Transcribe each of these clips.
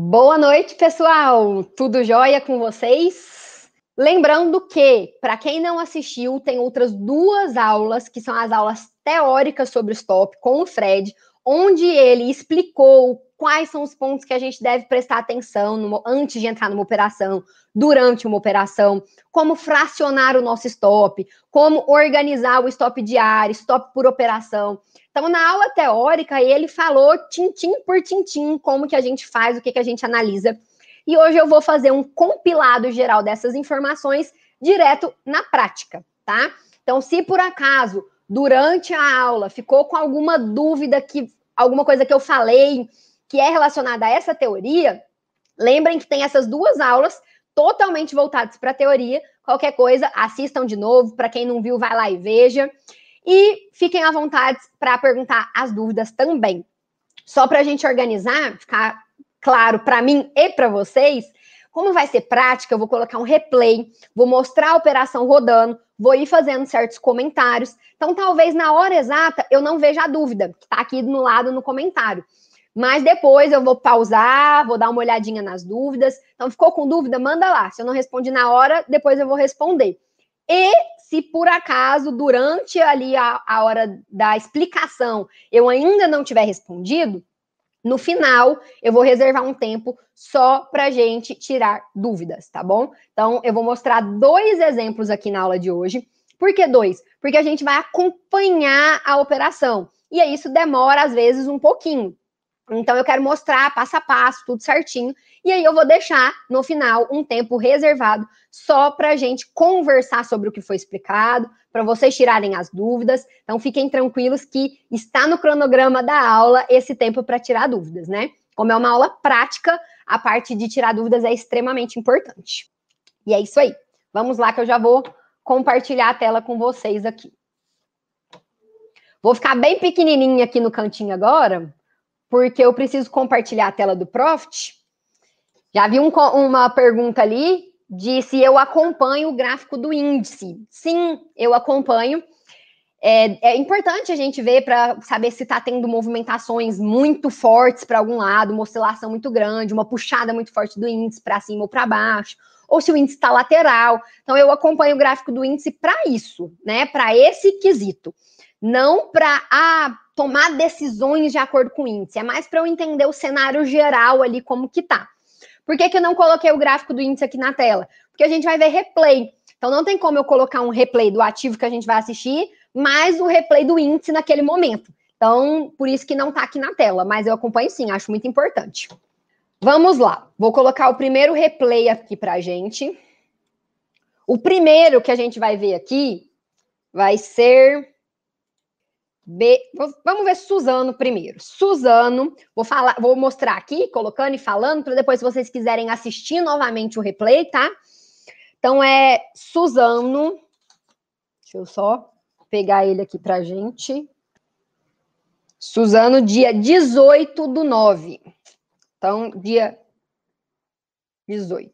Boa noite, pessoal! Tudo jóia com vocês? Lembrando que, para quem não assistiu, tem outras duas aulas, que são as aulas teóricas sobre o stop com o Fred, onde ele explicou quais são os pontos que a gente deve prestar atenção no, antes de entrar numa operação, durante uma operação, como fracionar o nosso stop, como organizar o stop diário, stop por operação. Então, na aula teórica, ele falou tintim por tintim como que a gente faz, o que, que a gente analisa. E hoje eu vou fazer um compilado geral dessas informações direto na prática, tá? Então, se por acaso, durante a aula, ficou com alguma dúvida, que alguma coisa que eu falei que é relacionada a essa teoria, lembrem que tem essas duas aulas totalmente voltadas para a teoria. Qualquer coisa, assistam de novo. Para quem não viu, vai lá e veja. E fiquem à vontade para perguntar as dúvidas também. Só para a gente organizar, ficar claro para mim e para vocês, como vai ser prática, eu vou colocar um replay, vou mostrar a operação rodando, vou ir fazendo certos comentários. Então, talvez na hora exata eu não veja a dúvida, que está aqui no lado no comentário. Mas depois eu vou pausar, vou dar uma olhadinha nas dúvidas. Então, ficou com dúvida? Manda lá. Se eu não respondi na hora, depois eu vou responder. E se por acaso, durante ali a, a hora da explicação, eu ainda não tiver respondido, no final eu vou reservar um tempo só para gente tirar dúvidas, tá bom? Então, eu vou mostrar dois exemplos aqui na aula de hoje. Por que dois? Porque a gente vai acompanhar a operação. E aí isso demora, às vezes, um pouquinho. Então, eu quero mostrar passo a passo, tudo certinho. E aí, eu vou deixar no final um tempo reservado só para a gente conversar sobre o que foi explicado, para vocês tirarem as dúvidas. Então, fiquem tranquilos que está no cronograma da aula esse tempo para tirar dúvidas, né? Como é uma aula prática, a parte de tirar dúvidas é extremamente importante. E é isso aí. Vamos lá, que eu já vou compartilhar a tela com vocês aqui. Vou ficar bem pequenininha aqui no cantinho agora, porque eu preciso compartilhar a tela do Profit. Já vi um, uma pergunta ali de se eu acompanho o gráfico do índice. Sim, eu acompanho. É, é importante a gente ver para saber se está tendo movimentações muito fortes para algum lado, uma oscilação muito grande, uma puxada muito forte do índice para cima ou para baixo, ou se o índice está lateral. Então, eu acompanho o gráfico do índice para isso, né? Para esse quesito. Não para ah, tomar decisões de acordo com o índice, é mais para eu entender o cenário geral ali, como que tá. Por que, que eu não coloquei o gráfico do índice aqui na tela? Porque a gente vai ver replay. Então não tem como eu colocar um replay do ativo que a gente vai assistir, mais o replay do índice naquele momento. Então, por isso que não tá aqui na tela, mas eu acompanho sim, acho muito importante. Vamos lá. Vou colocar o primeiro replay aqui pra gente. O primeiro que a gente vai ver aqui vai ser B. Vamos ver Suzano primeiro. Suzano, vou falar, vou mostrar aqui, colocando e falando, para depois, se vocês quiserem assistir novamente o replay, tá? Então é Suzano. Deixa eu só pegar ele aqui pra gente. Suzano, dia 18 do 9. Então, dia 18.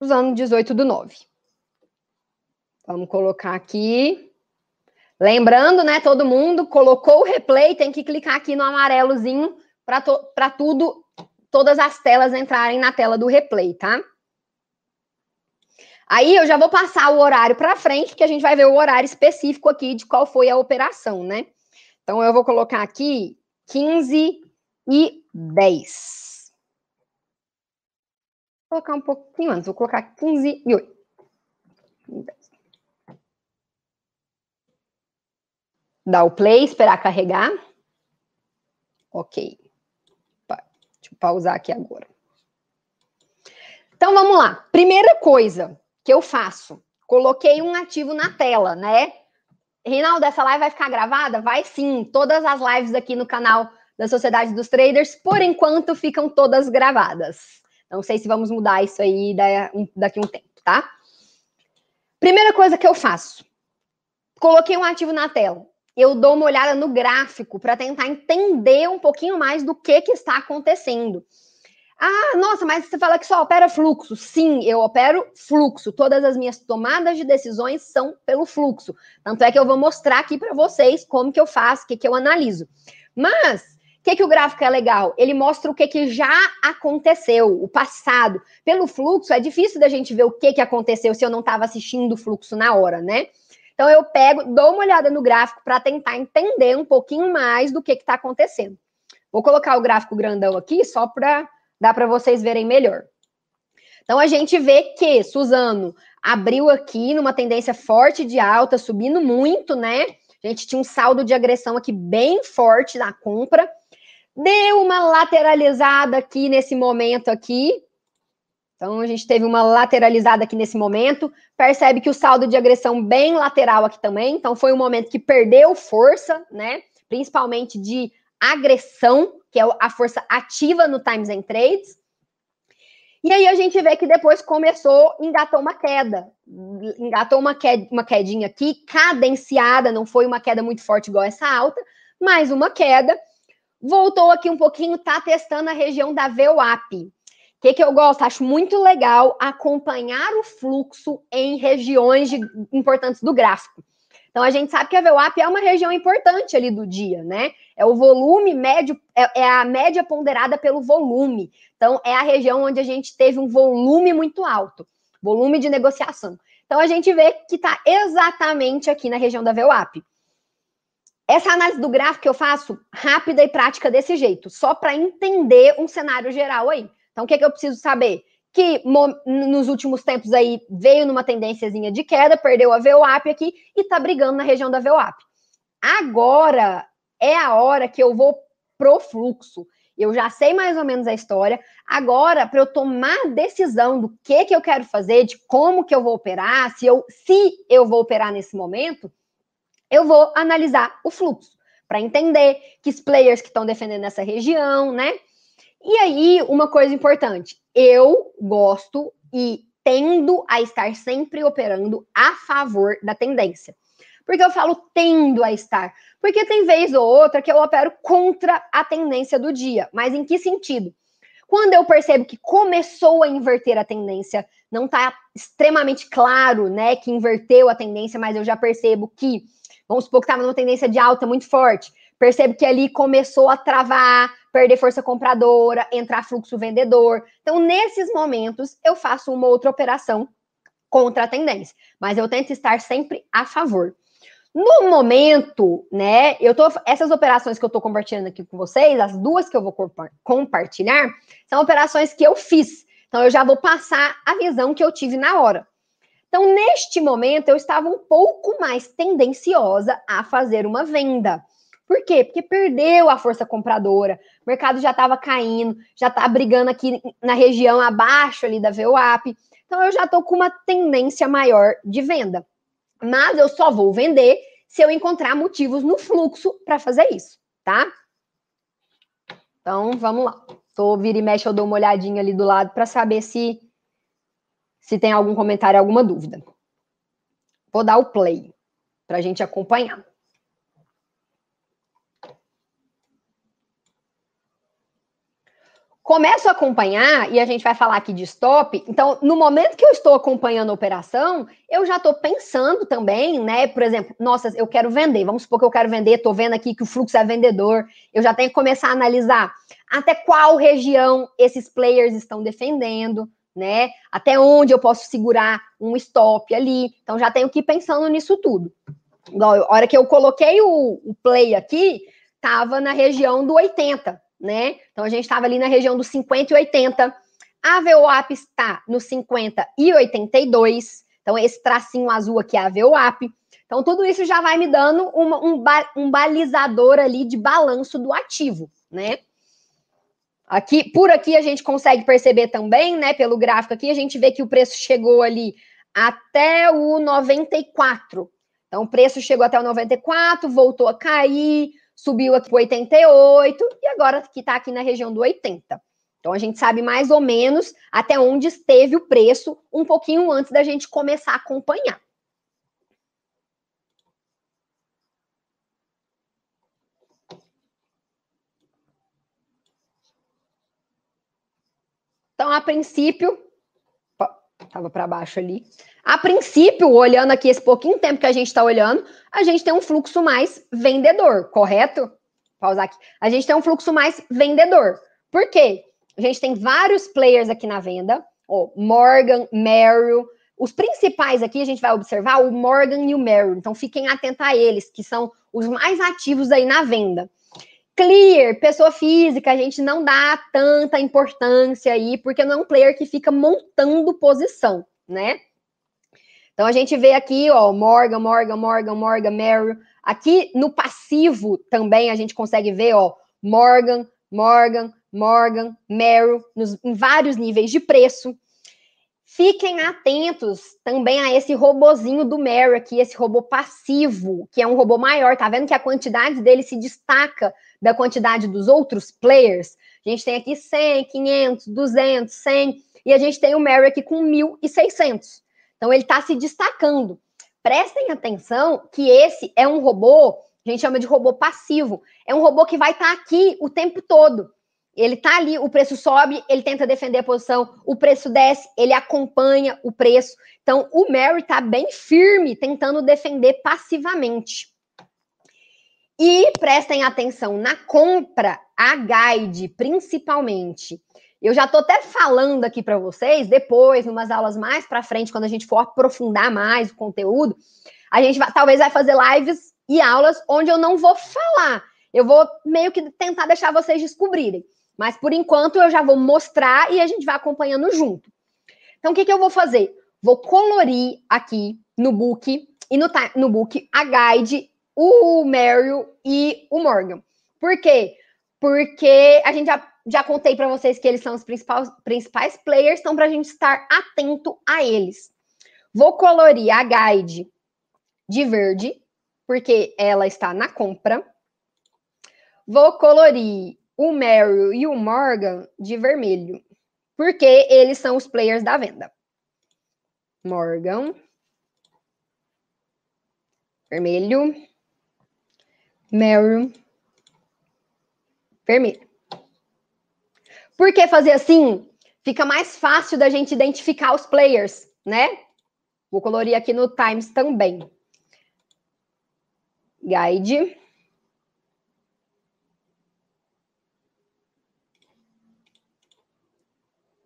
Suzano, 18 do 9. Vamos colocar aqui. Lembrando, né, todo mundo colocou o replay, tem que clicar aqui no amarelozinho para tudo, todas as telas entrarem na tela do replay, tá? Aí eu já vou passar o horário para frente, que a gente vai ver o horário específico aqui de qual foi a operação, né? Então eu vou colocar aqui 15 e 10. Vou colocar um pouquinho antes, vou colocar 15 e 8. 10. Dar o play, esperar carregar. Ok. Deixa eu pausar aqui agora. Então vamos lá. Primeira coisa que eu faço, coloquei um ativo na tela, né? Reinaldo, essa live vai ficar gravada? Vai sim. Todas as lives aqui no canal da Sociedade dos Traders, por enquanto, ficam todas gravadas. Não sei se vamos mudar isso aí daqui a um tempo, tá? Primeira coisa que eu faço, coloquei um ativo na tela eu dou uma olhada no gráfico para tentar entender um pouquinho mais do que, que está acontecendo. Ah, nossa, mas você fala que só opera fluxo. Sim, eu opero fluxo. Todas as minhas tomadas de decisões são pelo fluxo. Tanto é que eu vou mostrar aqui para vocês como que eu faço, o que, que eu analiso. Mas, que, que o gráfico é legal? Ele mostra o que, que já aconteceu, o passado. Pelo fluxo, é difícil da gente ver o que, que aconteceu se eu não estava assistindo o fluxo na hora, né? Então eu pego, dou uma olhada no gráfico para tentar entender um pouquinho mais do que está acontecendo. Vou colocar o gráfico grandão aqui só para dar para vocês verem melhor. Então a gente vê que Suzano abriu aqui numa tendência forte de alta, subindo muito, né? A gente tinha um saldo de agressão aqui bem forte na compra. Deu uma lateralizada aqui nesse momento aqui. Então, a gente teve uma lateralizada aqui nesse momento. Percebe que o saldo de agressão bem lateral aqui também. Então, foi um momento que perdeu força, né? Principalmente de agressão, que é a força ativa no Times and Trades. E aí a gente vê que depois começou, engatou uma queda. Engatou uma, qued, uma quedinha aqui, cadenciada, não foi uma queda muito forte igual essa alta, mas uma queda voltou aqui um pouquinho, tá testando a região da VWAP. Que, que eu gosto? Acho muito legal acompanhar o fluxo em regiões de, importantes do gráfico. Então a gente sabe que a VWAP é uma região importante ali do dia, né? É o volume médio, é, é, a média ponderada pelo volume. Então é a região onde a gente teve um volume muito alto, volume de negociação. Então a gente vê que está exatamente aqui na região da VWAP. Essa análise do gráfico que eu faço rápida e prática desse jeito, só para entender um cenário geral aí. Então, o que, é que eu preciso saber? Que nos últimos tempos aí veio numa tendênciazinha de queda, perdeu a VWAP aqui e tá brigando na região da VWAP. Agora é a hora que eu vou pro fluxo. Eu já sei mais ou menos a história. Agora, para eu tomar decisão do que que eu quero fazer, de como que eu vou operar, se eu se eu vou operar nesse momento, eu vou analisar o fluxo para entender que os players que estão defendendo essa região, né? E aí, uma coisa importante, eu gosto e tendo a estar sempre operando a favor da tendência. Por que eu falo tendo a estar? Porque tem vez ou outra que eu opero contra a tendência do dia. Mas em que sentido? Quando eu percebo que começou a inverter a tendência, não está extremamente claro, né, que inverteu a tendência, mas eu já percebo que Vamos supor que estava numa tendência de alta muito forte. Percebo que ali começou a travar, perder força compradora, entrar fluxo vendedor. Então, nesses momentos, eu faço uma outra operação contra a tendência. Mas eu tento estar sempre a favor. No momento, né, eu tô essas operações que eu tô compartilhando aqui com vocês, as duas que eu vou compartilhar, são operações que eu fiz. Então eu já vou passar a visão que eu tive na hora. Então, neste momento, eu estava um pouco mais tendenciosa a fazer uma venda. Por quê? Porque perdeu a força compradora, o mercado já estava caindo, já está brigando aqui na região abaixo ali da VWAP. Então, eu já estou com uma tendência maior de venda. Mas eu só vou vender se eu encontrar motivos no fluxo para fazer isso, tá? Então, vamos lá. Tô vira e mexe, eu dou uma olhadinha ali do lado para saber se se tem algum comentário, alguma dúvida. Vou dar o play para a gente acompanhar. Começo a acompanhar e a gente vai falar aqui de stop. Então, no momento que eu estou acompanhando a operação, eu já estou pensando também, né? Por exemplo, nossa, eu quero vender. Vamos supor que eu quero vender, estou vendo aqui que o fluxo é vendedor. Eu já tenho que começar a analisar até qual região esses players estão defendendo né? Até onde eu posso segurar um stop ali. Então já tenho que ir pensando nisso tudo. Igual, a hora que eu coloquei o, o play aqui, estava na região do 80, né? Então a gente estava ali na região dos 50 e 80. A VWAP está no 50 e 82. Então, esse tracinho azul aqui é a VWAP. Então, tudo isso já vai me dando uma, um, ba um balizador ali de balanço do ativo, né? Aqui, por aqui a gente consegue perceber também, né, pelo gráfico aqui, a gente vê que o preço chegou ali até o 94. Então, o preço chegou até o 94, voltou a cair, subiu aqui para 88 e agora que está aqui na região do 80. Então, a gente sabe mais ou menos até onde esteve o preço um pouquinho antes da gente começar a acompanhar. Então, a princípio, estava para baixo ali. A princípio, olhando aqui esse pouquinho tempo que a gente está olhando, a gente tem um fluxo mais vendedor, correto? pausar aqui. A gente tem um fluxo mais vendedor. Por quê? A gente tem vários players aqui na venda. Ó, Morgan, Merrill. Os principais aqui, a gente vai observar o Morgan e o Merrill. Então, fiquem atentos a eles, que são os mais ativos aí na venda. Clear, pessoa física, a gente não dá tanta importância aí, porque não é um player que fica montando posição, né? Então a gente vê aqui, ó, Morgan, Morgan, Morgan, Morgan, Merrill. Aqui no passivo também a gente consegue ver, ó, Morgan, Morgan, Morgan, Merrill, nos, em vários níveis de preço. Fiquem atentos também a esse robozinho do Merrill aqui, esse robô passivo, que é um robô maior. Tá vendo que a quantidade dele se destaca da quantidade dos outros players? A gente tem aqui 100, 500, 200, 100, e a gente tem o Merrill aqui com 1.600. Então, ele está se destacando. Prestem atenção que esse é um robô, a gente chama de robô passivo. É um robô que vai estar tá aqui o tempo todo. Ele está ali, o preço sobe, ele tenta defender a posição, o preço desce, ele acompanha o preço. Então, o Mary está bem firme, tentando defender passivamente. E prestem atenção na compra, a guide, principalmente. Eu já estou até falando aqui para vocês, depois, em umas aulas mais para frente, quando a gente for aprofundar mais o conteúdo, a gente vai, talvez vai fazer lives e aulas onde eu não vou falar. Eu vou meio que tentar deixar vocês descobrirem. Mas por enquanto eu já vou mostrar e a gente vai acompanhando junto. Então, o que, que eu vou fazer? Vou colorir aqui no book e no, no book a guide, o Meryl e o Morgan. Por quê? Porque a gente já já contei para vocês que eles são os principais, principais players, então para a gente estar atento a eles. Vou colorir a guide de verde, porque ela está na compra. Vou colorir o Meryl e o Morgan de vermelho, porque eles são os players da venda. Morgan. Vermelho. Meryl. Por que fazer assim? Fica mais fácil da gente identificar os players, né? Vou colorir aqui no Times também. Guide.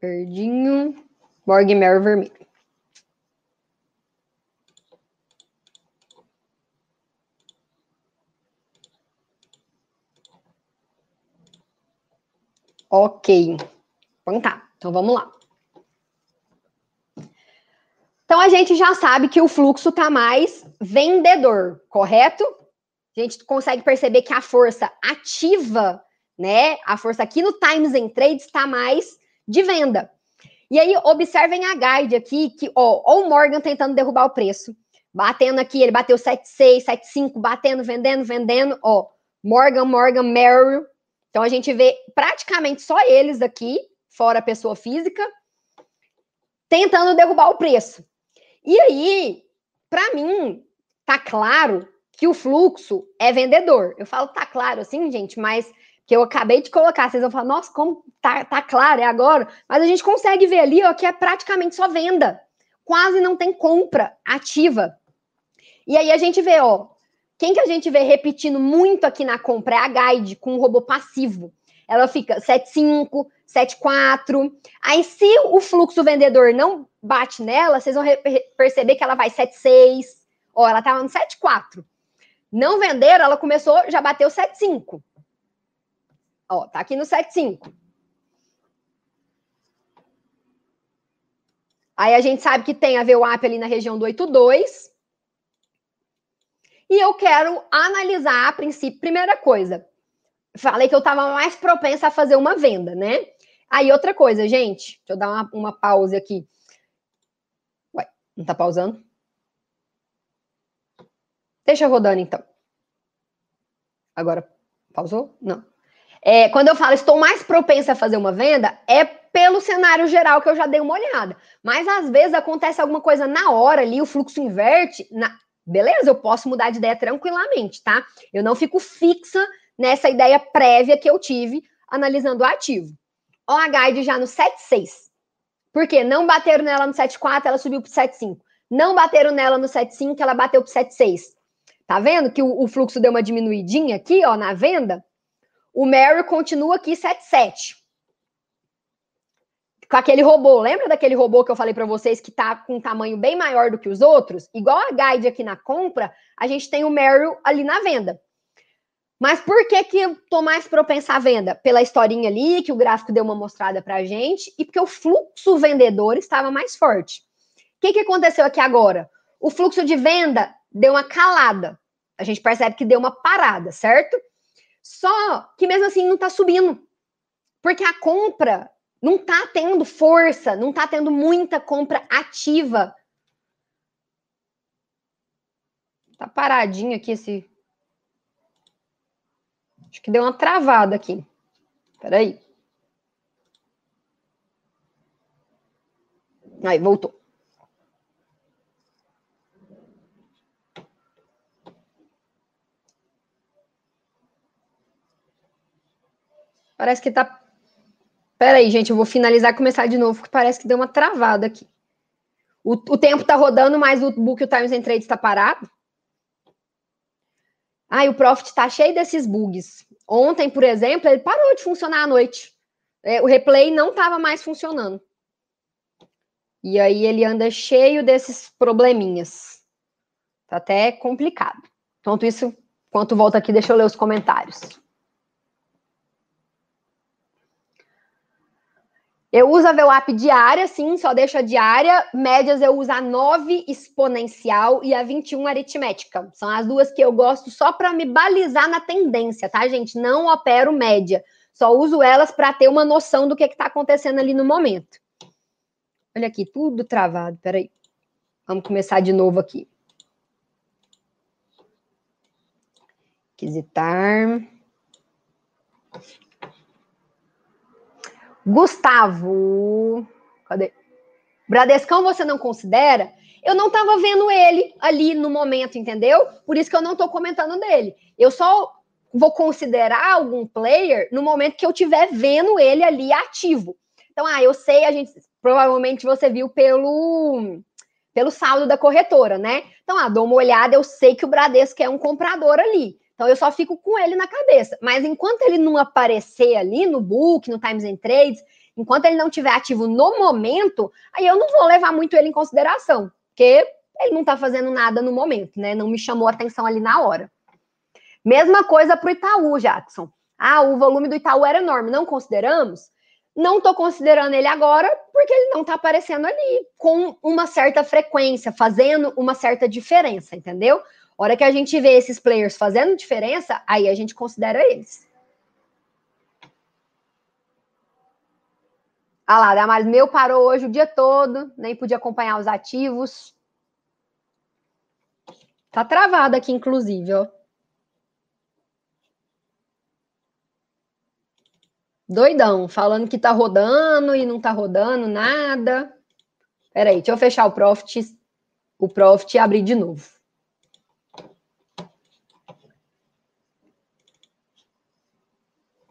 Verdinho. Morgan Mary vermelho. Ok. Então tá. Então vamos lá. Então a gente já sabe que o fluxo está mais vendedor, correto? A gente consegue perceber que a força ativa, né? A força aqui no Times and Trades está mais de venda. E aí, observem a guide aqui, que, ó, ó o Morgan tentando derrubar o preço. Batendo aqui, ele bateu 7,6, 7,5, batendo, vendendo, vendendo, ó. Morgan, Morgan, Merrill, então a gente vê praticamente só eles aqui, fora a pessoa física, tentando derrubar o preço. E aí, para mim, tá claro que o fluxo é vendedor. Eu falo tá claro assim, gente, mas que eu acabei de colocar, vocês vão falar, nossa, como tá, tá claro, é agora. Mas a gente consegue ver ali, ó, que é praticamente só venda. Quase não tem compra ativa. E aí a gente vê, ó, quem que a gente vê repetindo muito aqui na compra é a Guide, com um robô passivo. Ela fica 7,5, 7,4. Aí, se o fluxo vendedor não bate nela, vocês vão perceber que ela vai 7,6. Ó, ela estava no 7,4. Não venderam, ela começou, já bateu 7,5. Ó, tá aqui no 7,5. Aí a gente sabe que tem a VWAP ali na região do 8,2. E eu quero analisar a princípio, primeira coisa. Falei que eu estava mais propensa a fazer uma venda, né? Aí outra coisa, gente, deixa eu dar uma, uma pausa aqui. Ué, não tá pausando? Deixa rodando então. Agora, pausou? Não. É, quando eu falo estou mais propensa a fazer uma venda, é pelo cenário geral que eu já dei uma olhada. Mas às vezes acontece alguma coisa na hora ali, o fluxo inverte. Na, Beleza, eu posso mudar de ideia tranquilamente, tá? Eu não fico fixa nessa ideia prévia que eu tive analisando o ativo. Ó, a guide já no 7,6. Por quê? Não bateram nela no 7,4, ela subiu para 7,5. Não bateram nela no 7,5, ela bateu para 7,6. Tá vendo que o, o, fluxo deu uma diminuidinha aqui, ó, na venda? O Mary continua aqui 77. Com aquele robô, lembra daquele robô que eu falei para vocês que tá com um tamanho bem maior do que os outros? Igual a Guide aqui na compra, a gente tem o Meryl ali na venda. Mas por que que eu tô mais propensa à venda? Pela historinha ali, que o gráfico deu uma mostrada pra gente, e porque o fluxo vendedor estava mais forte. O que, que aconteceu aqui agora? O fluxo de venda deu uma calada. A gente percebe que deu uma parada, certo? Só que mesmo assim não está subindo. Porque a compra não está tendo força, não está tendo muita compra ativa. Tá paradinho aqui esse. Acho que deu uma travada aqui. Peraí. Aí, voltou. Parece que tá. Pera aí, gente, eu vou finalizar e começar de novo, porque parece que deu uma travada aqui. O, o tempo tá rodando, mas o Book o Times and Trade está parado. Ah, e o Profit tá cheio desses bugs. Ontem, por exemplo, ele parou de funcionar à noite. É, o replay não estava mais funcionando. E aí ele anda cheio desses probleminhas. Tá até complicado. Enquanto isso, enquanto volta aqui, deixa eu ler os comentários. Eu uso a VWAP diária, sim, só deixo a diária. Médias eu uso a 9 exponencial e a 21 aritmética. São as duas que eu gosto só para me balizar na tendência, tá, gente? Não opero média. Só uso elas para ter uma noção do que está acontecendo ali no momento. Olha aqui, tudo travado. Peraí. Vamos começar de novo aqui. Quisitar. Gustavo. Cadê? Bradescão você não considera? Eu não estava vendo ele ali no momento, entendeu? Por isso que eu não estou comentando dele. Eu só vou considerar algum player no momento que eu estiver vendo ele ali ativo. Então, ah, eu sei, a gente provavelmente você viu pelo pelo saldo da corretora, né? Então, ah, dou uma olhada, eu sei que o Bradesco é um comprador ali. Então eu só fico com ele na cabeça. Mas enquanto ele não aparecer ali no book, no Times and Trades, enquanto ele não estiver ativo no momento, aí eu não vou levar muito ele em consideração, porque ele não está fazendo nada no momento, né? Não me chamou atenção ali na hora. Mesma coisa para o Itaú, Jackson. Ah, o volume do Itaú era enorme, não consideramos? Não estou considerando ele agora porque ele não está aparecendo ali com uma certa frequência, fazendo uma certa diferença, entendeu? hora que a gente vê esses players fazendo diferença, aí a gente considera eles. Ah lá, Damares, meu parou hoje o dia todo, nem podia acompanhar os ativos. Tá travado aqui, inclusive, ó. Doidão, falando que tá rodando e não tá rodando nada. Peraí, deixa eu fechar o Profit, o Profit e abrir de novo.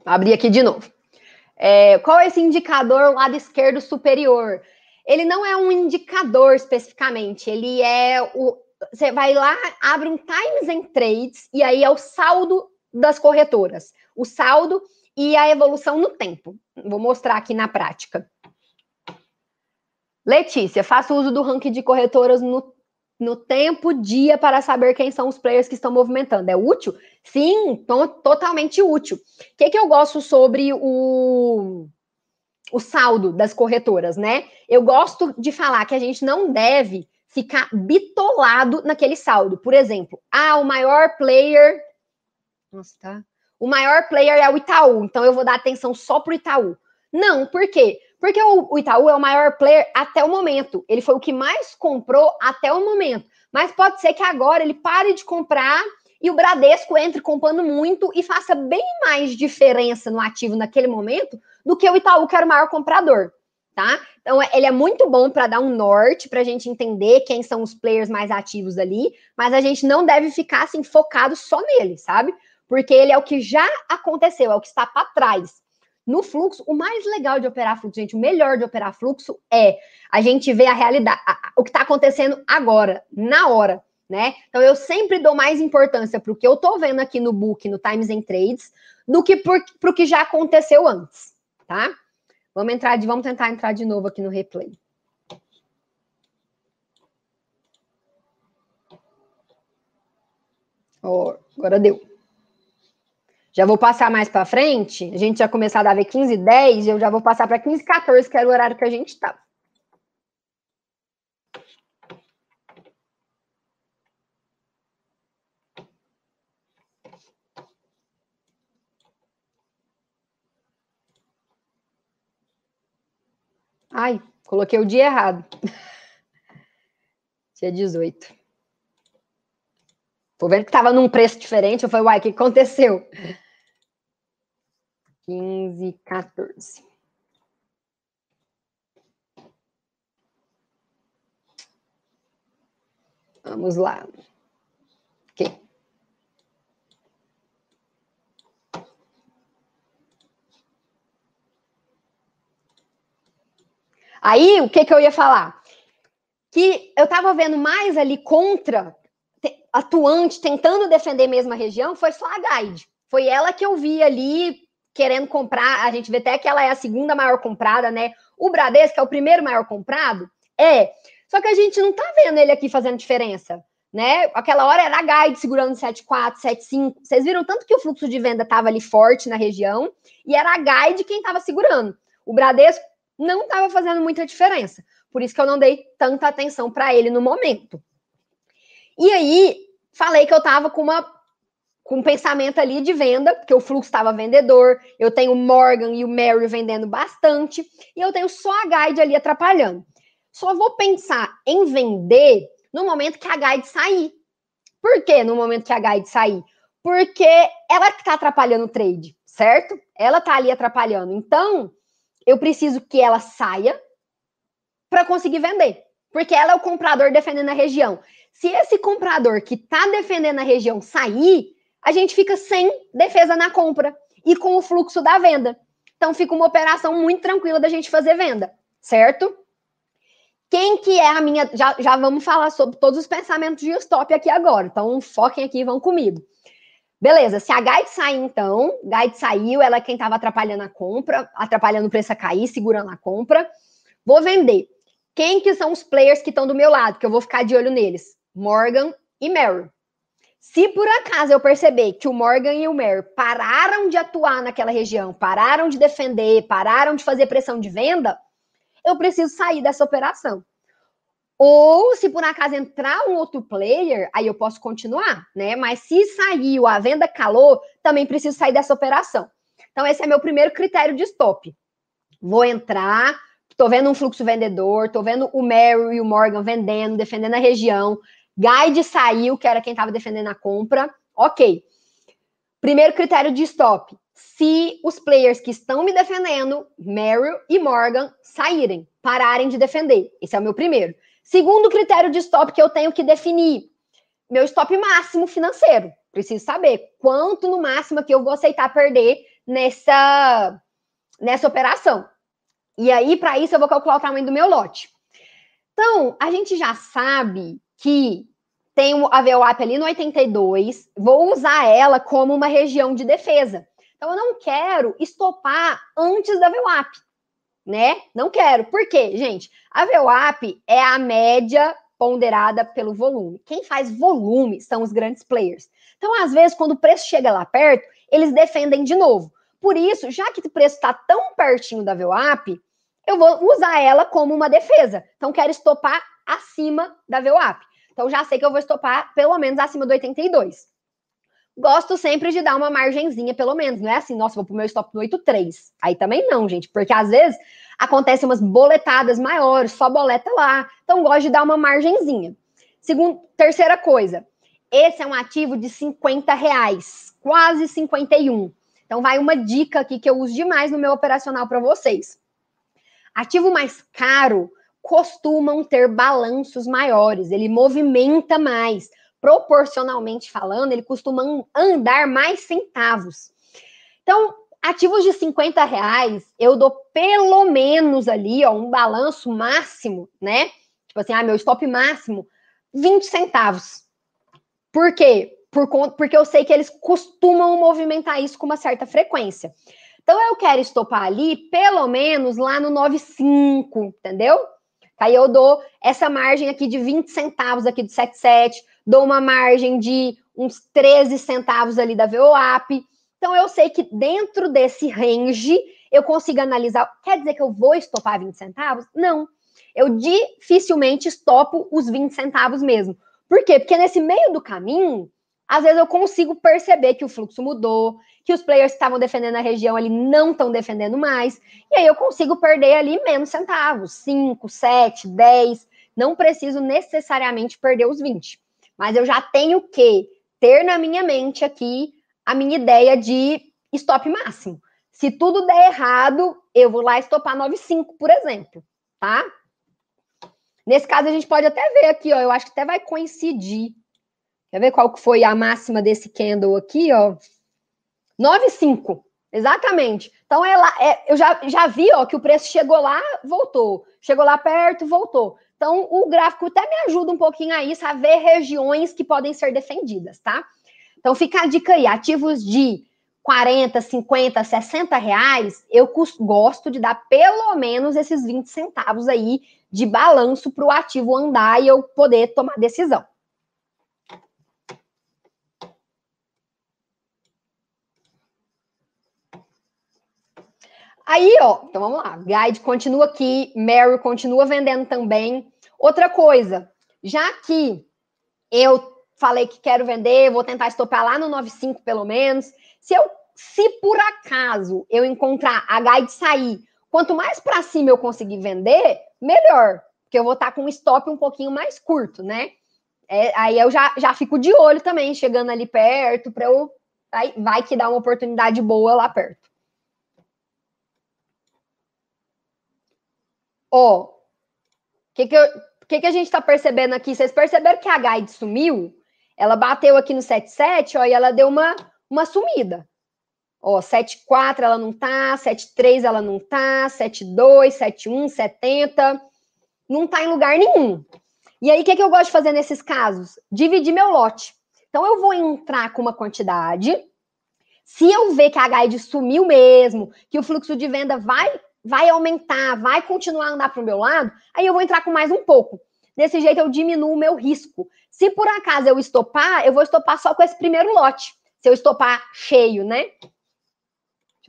abrir aqui de novo. É, qual é esse indicador lado esquerdo superior? Ele não é um indicador especificamente, ele é o. Você vai lá, abre um Times and Trades, e aí é o saldo das corretoras. O saldo e a evolução no tempo. Vou mostrar aqui na prática. Letícia, faço uso do ranking de corretoras no no tempo, dia, para saber quem são os players que estão movimentando. É útil? Sim, to totalmente útil. O que, que eu gosto sobre o, o saldo das corretoras, né? Eu gosto de falar que a gente não deve ficar bitolado naquele saldo. Por exemplo, ah, o maior player. Nossa, tá. O maior player é o Itaú, então eu vou dar atenção só para o Itaú. Não, por quê? Porque o, Itaú é o maior player até o momento. Ele foi o que mais comprou até o momento. Mas pode ser que agora ele pare de comprar e o Bradesco entre comprando muito e faça bem mais diferença no ativo naquele momento do que o Itaú, que era o maior comprador. Tá? Então, ele é muito bom para dar um norte, para a gente entender quem são os players mais ativos ali, mas a gente não deve ficar assim focado só nele, sabe? Porque ele é o que já aconteceu, é o que está para trás. No fluxo, o mais legal de operar fluxo, gente, o melhor de operar fluxo é a gente ver a realidade, a, o que está acontecendo agora, na hora, né? Então eu sempre dou mais importância para o que eu estou vendo aqui no book, no Times and Trades, do que para o que já aconteceu antes, tá? Vamos entrar de, vamos tentar entrar de novo aqui no replay. Oh, agora deu. Já vou passar mais para frente. A gente já começar a ver 15 10, eu já vou passar para 15 14, que era o horário que a gente estava. Ai, coloquei o dia errado. dia 18. Tô vendo que tava num preço diferente. Eu falei, uai, o que aconteceu? 15, 14. Vamos lá. Ok. Aí, o que, que eu ia falar? Que eu estava vendo mais ali contra, atuante, tentando defender mesmo a região, foi só a Guide. Foi ela que eu vi ali querendo comprar. A gente vê até que ela é a segunda maior comprada, né? O Bradesco, é o primeiro maior comprado, é. Só que a gente não tá vendo ele aqui fazendo diferença, né? Aquela hora era a Guide segurando 7,4, 7,5. Vocês viram tanto que o fluxo de venda estava ali forte na região e era a Guide quem estava segurando. O Bradesco não estava fazendo muita diferença. Por isso que eu não dei tanta atenção para ele no momento. E aí, falei que eu estava com uma com um pensamento ali de venda, porque o fluxo estava vendedor, eu tenho o Morgan e o Mary vendendo bastante, e eu tenho só a Guide ali atrapalhando. Só vou pensar em vender no momento que a Guide sair. Por que no momento que a Guide sair? Porque ela que está atrapalhando o trade, certo? Ela está ali atrapalhando. Então, eu preciso que ela saia para conseguir vender. Porque ela é o comprador defendendo a região. Se esse comprador que está defendendo a região sair, a gente fica sem defesa na compra e com o fluxo da venda. Então fica uma operação muito tranquila da gente fazer venda, certo? Quem que é a minha. Já, já vamos falar sobre todos os pensamentos de stop aqui agora. Então foquem aqui e vão comigo. Beleza, se a Guide sair, então, Guide saiu, ela é quem estava atrapalhando a compra, atrapalhando o preço a cair, segurando a compra. Vou vender. Quem que são os players que estão do meu lado, que eu vou ficar de olho neles? Morgan e Mary. Se por acaso eu perceber que o Morgan e o Mary pararam de atuar naquela região, pararam de defender, pararam de fazer pressão de venda, eu preciso sair dessa operação. Ou se por acaso entrar um outro player, aí eu posso continuar, né? Mas se saiu, a venda calou, também preciso sair dessa operação. Então, esse é meu primeiro critério de stop. Vou entrar, tô vendo um fluxo vendedor, tô vendo o Mary e o Morgan vendendo, defendendo a região. Guide saiu, que era quem estava defendendo a compra. Ok. Primeiro critério de stop. Se os players que estão me defendendo, Meryl e Morgan, saírem, pararem de defender. Esse é o meu primeiro. Segundo critério de stop que eu tenho que definir, meu stop máximo financeiro. Preciso saber quanto no máximo que eu vou aceitar perder nessa, nessa operação. E aí, para isso, eu vou calcular o tamanho do meu lote. Então, a gente já sabe que tem a VWAP ali no 82, vou usar ela como uma região de defesa. Então, eu não quero estopar antes da VWAP né? Não quero. Por quê, gente? A VWAP é a média ponderada pelo volume. Quem faz volume são os grandes players. Então, às vezes, quando o preço chega lá perto, eles defendem de novo. Por isso, já que o preço está tão pertinho da VWAP, eu vou usar ela como uma defesa. Então, quero estopar acima da VWAP. Então, já sei que eu vou estopar pelo menos acima do 82 gosto sempre de dar uma margenzinha, pelo menos. Não é assim, nossa, vou pro meu stop no 8,3. Aí também não, gente, porque às vezes acontecem umas boletadas maiores, só boleta lá. Então, gosto de dar uma margenzinha. Segundo, terceira coisa, esse é um ativo de 50 reais, quase 51. Então, vai uma dica aqui que eu uso demais no meu operacional para vocês. Ativo mais caro costumam ter balanços maiores, ele movimenta mais proporcionalmente falando, ele costuma andar mais centavos. Então, ativos de 50 reais, eu dou pelo menos ali, ó, um balanço máximo, né? Tipo assim, ah, meu stop máximo, 20 centavos. Por quê? por porque eu sei que eles costumam movimentar isso com uma certa frequência. Então eu quero estopar ali pelo menos lá no 9,5, entendeu? Aí eu dou essa margem aqui de 20 centavos aqui do 77, dou uma margem de uns 13 centavos ali da VOAP. Então eu sei que dentro desse range eu consigo analisar. Quer dizer que eu vou estopar 20 centavos? Não. Eu dificilmente estopo os 20 centavos mesmo. Por quê? Porque nesse meio do caminho, às vezes eu consigo perceber que o fluxo mudou, que os players que estavam defendendo a região ali não estão defendendo mais, e aí eu consigo perder ali menos centavos, 5, 7, 10, não preciso necessariamente perder os 20. Mas eu já tenho que ter na minha mente aqui a minha ideia de stop máximo. Se tudo der errado, eu vou lá estopar 9,5, por exemplo, tá? Nesse caso, a gente pode até ver aqui, ó, eu acho que até vai coincidir Quer ver qual que foi a máxima desse candle aqui, ó? 9,5. Exatamente. Então, ela, é, eu já, já vi ó, que o preço chegou lá, voltou. Chegou lá perto, voltou. Então, o gráfico até me ajuda um pouquinho a isso, a ver regiões que podem ser defendidas, tá? Então, fica a dica aí. Ativos de 40, 50, 60 reais, eu gosto de dar pelo menos esses 20 centavos aí de balanço para o ativo andar e eu poder tomar decisão. Aí, ó, então vamos lá. Guide continua aqui, Mary continua vendendo também. Outra coisa, já que eu falei que quero vender, vou tentar estopar lá no 95 pelo menos. Se eu, se por acaso eu encontrar a Guide sair, quanto mais para cima eu conseguir vender, melhor, porque eu vou estar tá com um stop um pouquinho mais curto, né? É, aí eu já, já fico de olho também, chegando ali perto, para eu. Aí vai que dá uma oportunidade boa lá perto. Ó, o que que, que que a gente está percebendo aqui? Vocês perceberam que a guide sumiu? Ela bateu aqui no 77, ó, e ela deu uma, uma sumida. Ó, 74 ela não tá, 73 ela não tá, 72, 71, 70, não tá em lugar nenhum. E aí, o que, que eu gosto de fazer nesses casos? Dividir meu lote. Então, eu vou entrar com uma quantidade. Se eu ver que a guide sumiu mesmo, que o fluxo de venda vai vai aumentar, vai continuar a andar para o meu lado, aí eu vou entrar com mais um pouco. Desse jeito eu diminuo o meu risco. Se por acaso eu estopar, eu vou estopar só com esse primeiro lote. Se eu estopar cheio, né? Deixa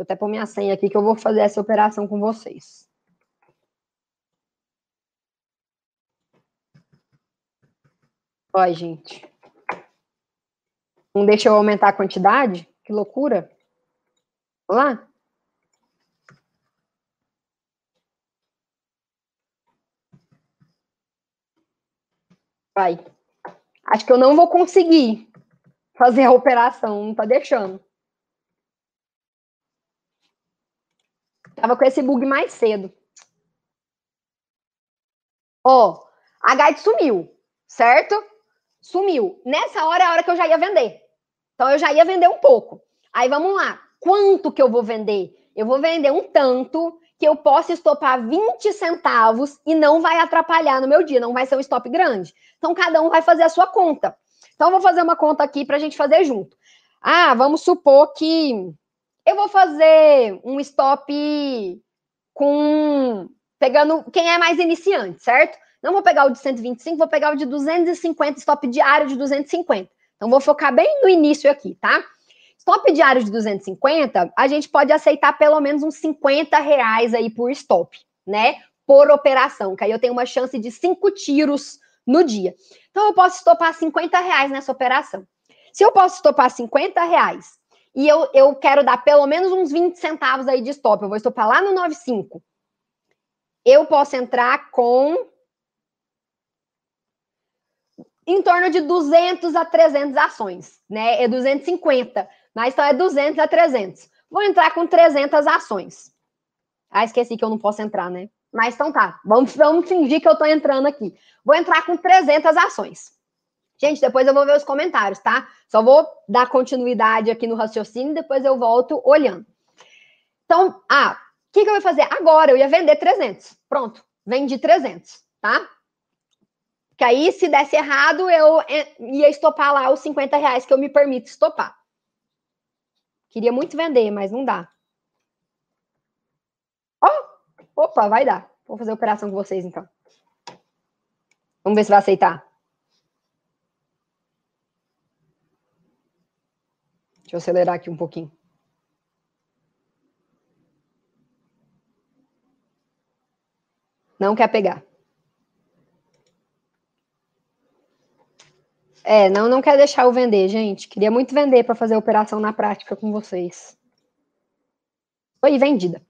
eu até pôr minha senha aqui que eu vou fazer essa operação com vocês. Olha, gente. Não deixa eu aumentar a quantidade? Que loucura. Vamos lá? Vai. Acho que eu não vou conseguir fazer a operação, não tá deixando. Tava com esse bug mais cedo. Ó, a guide sumiu, certo? Sumiu. Nessa hora é a hora que eu já ia vender. Então eu já ia vender um pouco. Aí vamos lá. Quanto que eu vou vender? Eu vou vender um tanto que eu possa estopar 20 centavos e não vai atrapalhar no meu dia, não vai ser um stop grande. Então, cada um vai fazer a sua conta. Então, eu vou fazer uma conta aqui para a gente fazer junto. Ah, vamos supor que eu vou fazer um stop com. pegando quem é mais iniciante, certo? Não vou pegar o de 125, vou pegar o de 250, stop diário de 250. Então, vou focar bem no início aqui, tá? Stop diário de 250, a gente pode aceitar pelo menos uns 50 reais aí por stop, né? Por operação, que aí eu tenho uma chance de cinco tiros no dia. Então, eu posso estopar 50 reais nessa operação. Se eu posso estopar 50 reais e eu, eu quero dar pelo menos uns 20 centavos aí de stop, eu vou estopar lá no 95, eu posso entrar com em torno de 200 a 300 ações, né? É 250. Mas então é 200 a 300. Vou entrar com 300 ações. Ah, esqueci que eu não posso entrar, né? Mas então tá, vamos, vamos fingir que eu tô entrando aqui. Vou entrar com 300 ações. Gente, depois eu vou ver os comentários, tá? Só vou dar continuidade aqui no raciocínio, depois eu volto olhando. Então, ah, o que, que eu vou fazer? Agora, eu ia vender 300. Pronto, vendi 300, tá? Que aí, se desse errado, eu ia estopar lá os 50 reais que eu me permito estopar. Queria muito vender, mas não dá. Oh, opa, vai dar. Vou fazer operação com vocês, então. Vamos ver se vai aceitar. Deixa eu acelerar aqui um pouquinho. Não quer pegar. É, não, não quer deixar eu vender, gente. Queria muito vender para fazer a operação na prática com vocês. Foi vendida.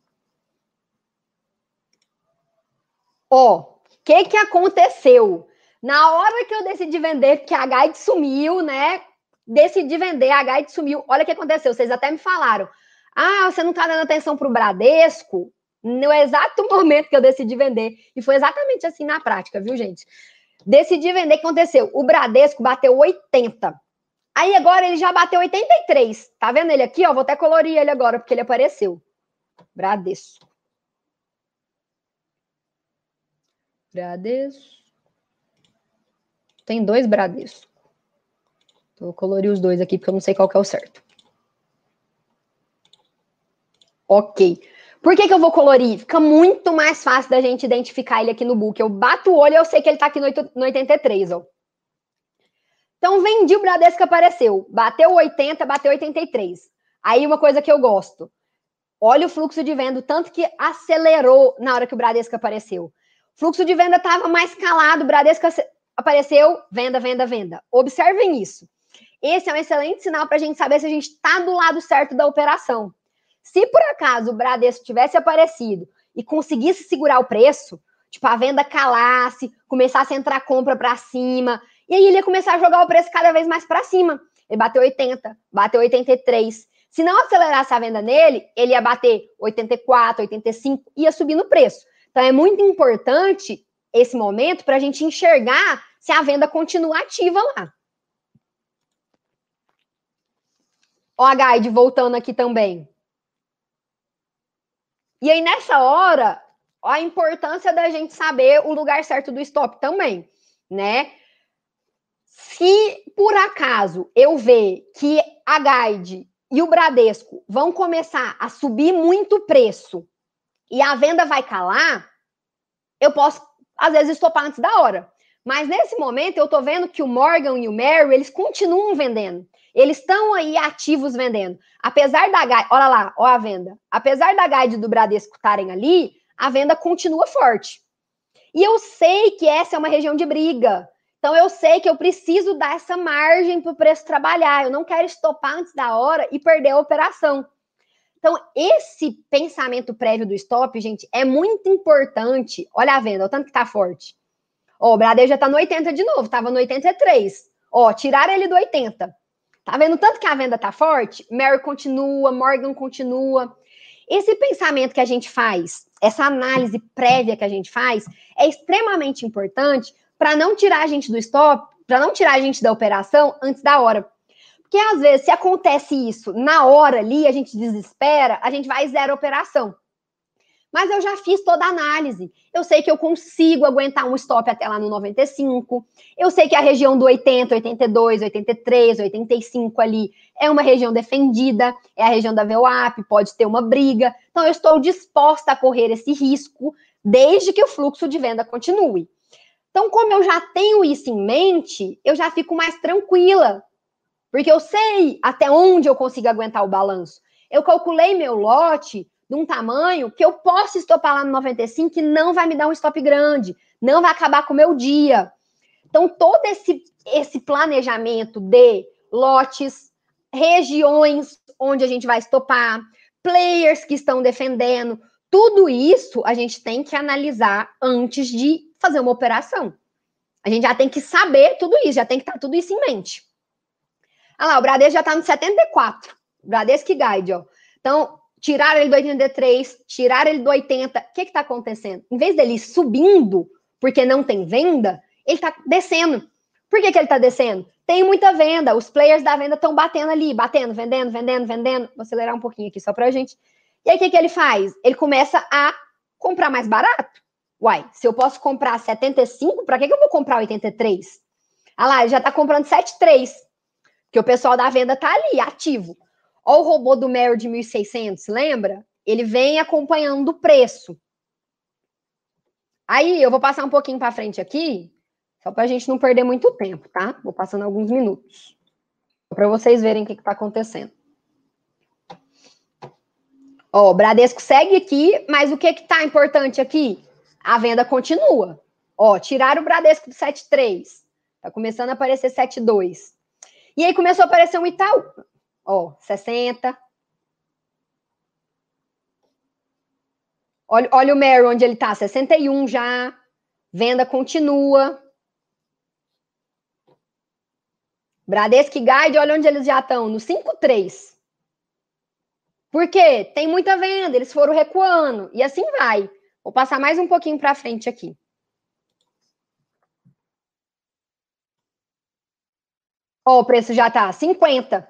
Ó, o que que aconteceu? Na hora que eu decidi vender, que a Guide sumiu, né? Decidi vender, a Guide sumiu. Olha o que aconteceu. Vocês até me falaram. Ah, você não tá dando atenção pro Bradesco? no exato momento que eu decidi vender. E foi exatamente assim na prática, viu, gente? Decidi vender, o que aconteceu? O Bradesco bateu 80. Aí agora ele já bateu 83. Tá vendo ele aqui? Ó, vou até colorir ele agora, porque ele apareceu. Bradesco. Bradesco. Tem dois Bradesco. Então, vou colorir os dois aqui, porque eu não sei qual que é o certo. Ok. Por que, que eu vou colorir? Fica muito mais fácil da gente identificar ele aqui no book. Eu bato o olho e eu sei que ele está aqui no, 83, ó. Então, vendi o Bradesco apareceu. Bateu 80, bateu 83. Aí, uma coisa que eu gosto. Olha o fluxo de venda, tanto que acelerou na hora que o Bradesco apareceu. O fluxo de venda estava mais calado, o Bradesco apareceu, venda, venda, venda. Observem isso. Esse é um excelente sinal para a gente saber se a gente está do lado certo da operação. Se por acaso o Bradesco tivesse aparecido e conseguisse segurar o preço, tipo, a venda calasse, começasse a entrar compra para cima, e aí ele ia começar a jogar o preço cada vez mais para cima. Ele bateu 80, bateu 83. Se não acelerasse a venda nele, ele ia bater 84, 85, ia subir no preço. Então é muito importante esse momento para a gente enxergar se a venda continua ativa lá. Ó, a guide voltando aqui também. E aí, nessa hora, a importância da gente saber o lugar certo do stop também, né? Se por acaso eu ver que a Guide e o Bradesco vão começar a subir muito o preço e a venda vai calar, eu posso, às vezes, estopar antes da hora. Mas nesse momento eu tô vendo que o Morgan e o Mary, eles continuam vendendo. Eles estão aí ativos vendendo. Apesar da guide, olha lá, olha a venda. Apesar da guide do Bradesco estarem ali, a venda continua forte. E eu sei que essa é uma região de briga. Então eu sei que eu preciso dar essa margem para o preço trabalhar. Eu não quero estopar antes da hora e perder a operação. Então, esse pensamento prévio do stop, gente, é muito importante. Olha a venda, o tanto que tá forte. Ó, o Bradesco já tá no 80 de novo, tava no 83. Ó, tiraram ele do 80. Tá vendo tanto que a venda tá forte? Mary continua, Morgan continua. Esse pensamento que a gente faz, essa análise prévia que a gente faz, é extremamente importante para não tirar a gente do stop, para não tirar a gente da operação antes da hora. Porque às vezes, se acontece isso na hora ali, a gente desespera, a gente vai zero operação. Mas eu já fiz toda a análise. Eu sei que eu consigo aguentar um stop até lá no 95. Eu sei que a região do 80, 82, 83, 85 ali é uma região defendida, é a região da VWAP, pode ter uma briga. Então eu estou disposta a correr esse risco desde que o fluxo de venda continue. Então, como eu já tenho isso em mente, eu já fico mais tranquila, porque eu sei até onde eu consigo aguentar o balanço. Eu calculei meu lote de um tamanho que eu posso estopar lá no 95 e não vai me dar um stop grande, não vai acabar com o meu dia. Então, todo esse, esse planejamento de lotes, regiões onde a gente vai estopar, players que estão defendendo, tudo isso a gente tem que analisar antes de fazer uma operação. A gente já tem que saber tudo isso, já tem que estar tudo isso em mente. Olha lá, o Bradesco já está no 74. Bradesco Guide, ó. Então, tiraram ele do 83, tiraram ele do 80. O que está acontecendo? Em vez dele subindo, porque não tem venda, ele está descendo. Por que, que ele está descendo? Tem muita venda, os players da venda estão batendo ali, batendo, vendendo, vendendo, vendendo. Vou acelerar um pouquinho aqui só para a gente. E aí, o que, que ele faz? Ele começa a comprar mais barato. Uai, se eu posso comprar 75, para que, que eu vou comprar 83? Ah lá, já tá comprando 73. Porque o pessoal da venda tá ali, ativo. Olha o robô do Meryl de 1.600, lembra? Ele vem acompanhando o preço. Aí, eu vou passar um pouquinho para frente aqui, só para a gente não perder muito tempo, tá? Vou passando alguns minutos. Para vocês verem o que está acontecendo. Ó, o Bradesco segue aqui, mas o que que tá importante aqui? A venda continua. Ó, tiraram o Bradesco do 73. Tá começando a aparecer 72. E aí começou a aparecer um Itaú. Ó, 60. Olha, olha o Mary onde ele tá, 61 já. Venda continua. Bradesco Guide, olha onde eles já estão, no 5,3. Por quê? Tem muita venda, eles foram recuando. E assim vai. Vou passar mais um pouquinho para frente aqui. Ó, o preço já tá 50.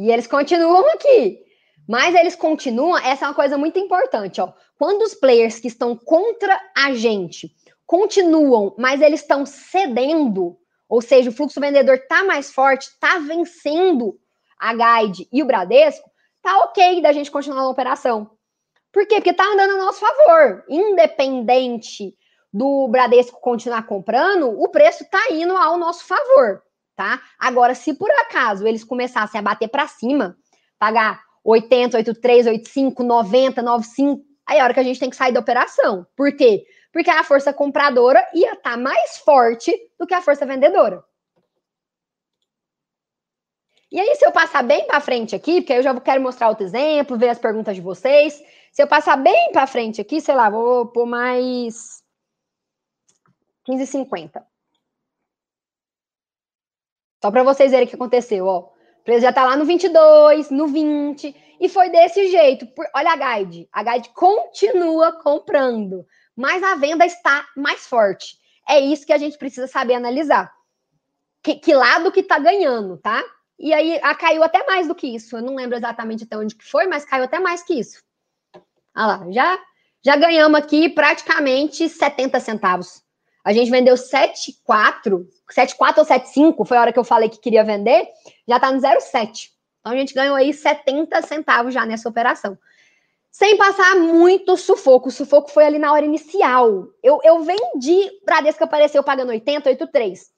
E eles continuam aqui. Mas eles continuam, essa é uma coisa muito importante, ó. Quando os players que estão contra a gente continuam, mas eles estão cedendo, ou seja, o fluxo vendedor está mais forte, está vencendo a Guide e o Bradesco, tá ok da gente continuar na operação. Por quê? Porque tá andando a nosso favor. Independente do Bradesco continuar comprando, o preço tá indo ao nosso favor, tá? Agora, se por acaso eles começassem a bater para cima, pagar 80, 83, 85, 90, 95, aí é a hora que a gente tem que sair da operação. Por quê? porque a força compradora ia estar tá mais forte do que a força vendedora. E aí, se eu passar bem para frente aqui, porque eu já quero mostrar outro exemplo, ver as perguntas de vocês. Se eu passar bem para frente aqui, sei lá, vou pôr mais 15,50. Só para vocês verem o que aconteceu, ó. O preço já está lá no 22, no 20, e foi desse jeito. Olha a guide. A guide continua comprando mas a venda está mais forte. É isso que a gente precisa saber analisar. Que, que lado que está ganhando, tá? E aí a, caiu até mais do que isso. Eu não lembro exatamente até onde que foi, mas caiu até mais que isso. Olha lá, já, já ganhamos aqui praticamente 70 centavos. A gente vendeu 7,4, 7,4 ou 7,5, foi a hora que eu falei que queria vender, já está no 0,7. Então a gente ganhou aí 70 centavos já nessa operação sem passar muito sufoco. O sufoco foi ali na hora inicial. Eu, eu vendi, Bradesco apareceu pagando 80, 83.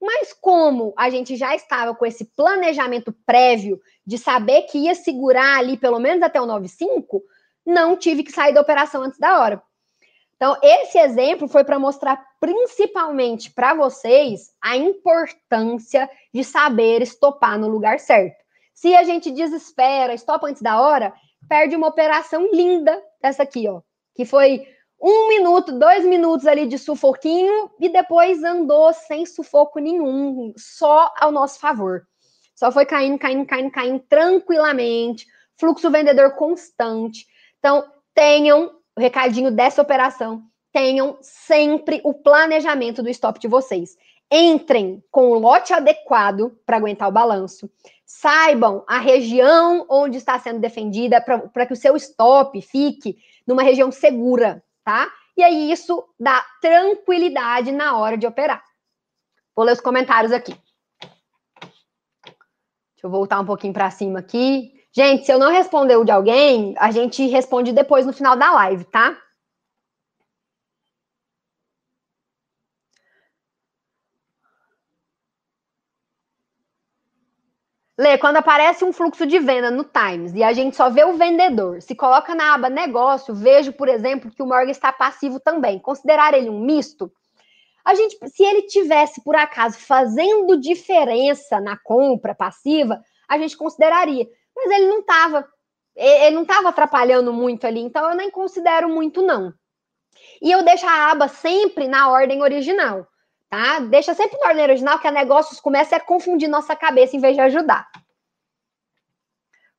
Mas como a gente já estava com esse planejamento prévio de saber que ia segurar ali pelo menos até o 95, não tive que sair da operação antes da hora. Então, esse exemplo foi para mostrar principalmente para vocês a importância de saber estopar no lugar certo. Se a gente desespera, estopa antes da hora, perde uma operação linda dessa aqui, ó. Que foi um minuto, dois minutos ali de sufoquinho e depois andou sem sufoco nenhum, só ao nosso favor. Só foi caindo, caindo, caindo, caindo tranquilamente, fluxo vendedor constante. Então, tenham o recadinho dessa operação, tenham sempre o planejamento do stop de vocês. Entrem com o lote adequado para aguentar o balanço saibam a região onde está sendo defendida para que o seu stop fique numa região segura, tá? E aí isso dá tranquilidade na hora de operar. Vou ler os comentários aqui. Deixa eu voltar um pouquinho para cima aqui. Gente, se eu não responder o de alguém, a gente responde depois no final da live, tá? Lê, quando aparece um fluxo de venda no Times e a gente só vê o vendedor, se coloca na aba negócio, vejo, por exemplo, que o Morgan está passivo também. Considerar ele um misto? A gente, se ele tivesse por acaso fazendo diferença na compra passiva, a gente consideraria. Mas ele não estava, ele não estava atrapalhando muito ali, então eu nem considero muito não. E eu deixo a aba sempre na ordem original tá? Deixa sempre na ordem original que a negócios começa a confundir nossa cabeça em vez de ajudar.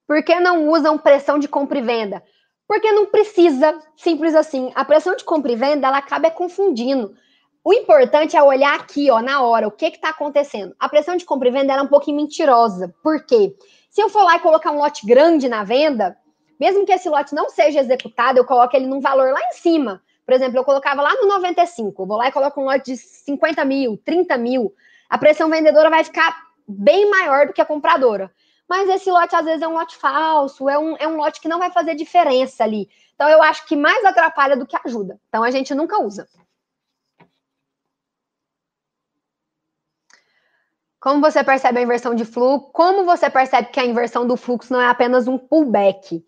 Por que não usam pressão de compra e venda? Porque não precisa, simples assim. A pressão de compra e venda, ela acaba confundindo. O importante é olhar aqui, ó, na hora, o que está acontecendo. A pressão de compra e venda é um pouquinho mentirosa. Por quê? Se eu for lá e colocar um lote grande na venda, mesmo que esse lote não seja executado, eu coloco ele num valor lá em cima. Por exemplo, eu colocava lá no 95, eu vou lá e coloco um lote de 50 mil, 30 mil. A pressão vendedora vai ficar bem maior do que a compradora. Mas esse lote, às vezes, é um lote falso, é um, é um lote que não vai fazer diferença ali. Então, eu acho que mais atrapalha do que ajuda. Então, a gente nunca usa. Como você percebe a inversão de fluxo? Como você percebe que a inversão do fluxo não é apenas um pullback?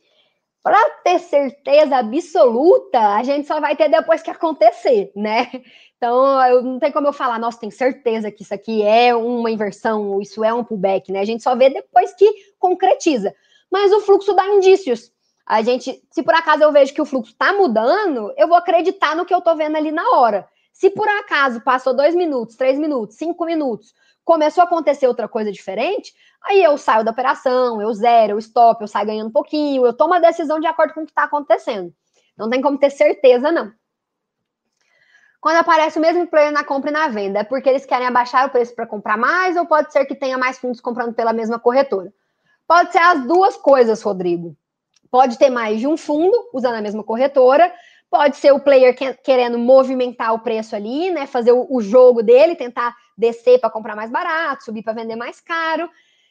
Para ter certeza absoluta, a gente só vai ter depois que acontecer, né? Então, eu, não tem como eu falar, nossa, tem certeza que isso aqui é uma inversão, ou isso é um pullback, né? A gente só vê depois que concretiza. Mas o fluxo dá indícios. A gente, se por acaso eu vejo que o fluxo está mudando, eu vou acreditar no que eu estou vendo ali na hora. Se por acaso passou dois minutos, três minutos, cinco minutos, começou a acontecer outra coisa diferente, aí eu saio da operação, eu zero, eu stop, eu saio ganhando um pouquinho, eu tomo a decisão de acordo com o que está acontecendo. Não tem como ter certeza, não. Quando aparece o mesmo player na compra e na venda, é porque eles querem abaixar o preço para comprar mais ou pode ser que tenha mais fundos comprando pela mesma corretora? Pode ser as duas coisas, Rodrigo. Pode ter mais de um fundo usando a mesma corretora, pode ser o player querendo movimentar o preço ali, né? Fazer o, jogo dele, tentar descer para comprar mais barato, subir para vender mais caro.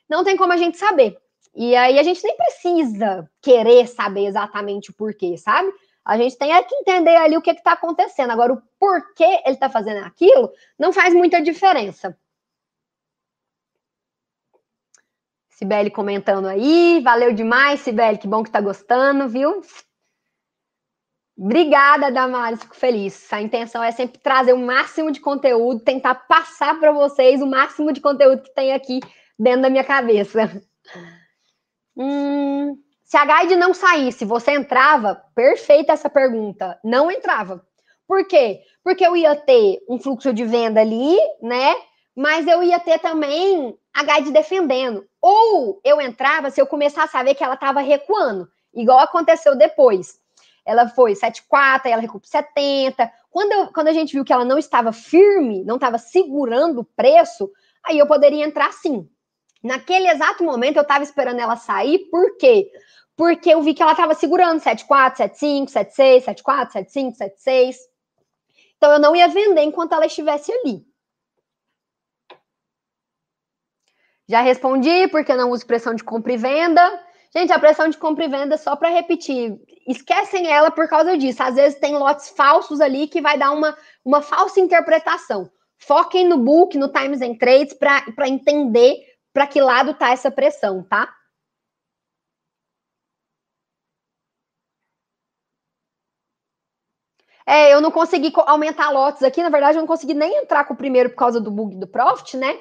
Não tem como a gente saber. E aí a gente nem precisa querer saber exatamente o porquê, sabe? A gente tem que entender ali o que está acontecendo. Agora, o porquê ele está fazendo aquilo não faz muita diferença. Sibeli comentando aí, valeu demais, Sibeli, que bom que está gostando, viu? Obrigada, Damares, fico feliz. A intenção é sempre trazer o máximo de conteúdo, tentar passar para vocês o máximo de conteúdo que tem aqui dentro da minha cabeça. Hum, se a guide não saísse, você entrava? Perfeita essa pergunta. Não entrava. Por quê? Porque eu ia ter um fluxo de venda ali, né? Mas eu ia ter também a guide defendendo. Ou eu entrava se eu começasse a ver que ela estava recuando, igual aconteceu depois ela foi 7,4, aí ela recuou 70. Quando, eu, quando a gente viu que ela não estava firme, não estava segurando o preço, aí eu poderia entrar sim. Naquele exato momento, eu estava esperando ela sair, por quê? Porque eu vi que ela estava segurando 7,4, 7,5, 7,6, 7,4, 7,5, 7,6. Então, eu não ia vender enquanto ela estivesse ali. Já respondi, porque não uso pressão de compra e venda. Gente, a pressão de compra e venda, só para repetir, esquecem ela por causa disso. Às vezes tem lotes falsos ali que vai dar uma, uma falsa interpretação. Foquem no book, no Times and Trades, para entender para que lado tá essa pressão, tá? É, eu não consegui aumentar lotes aqui, na verdade, eu não consegui nem entrar com o primeiro por causa do bug do Profit, né?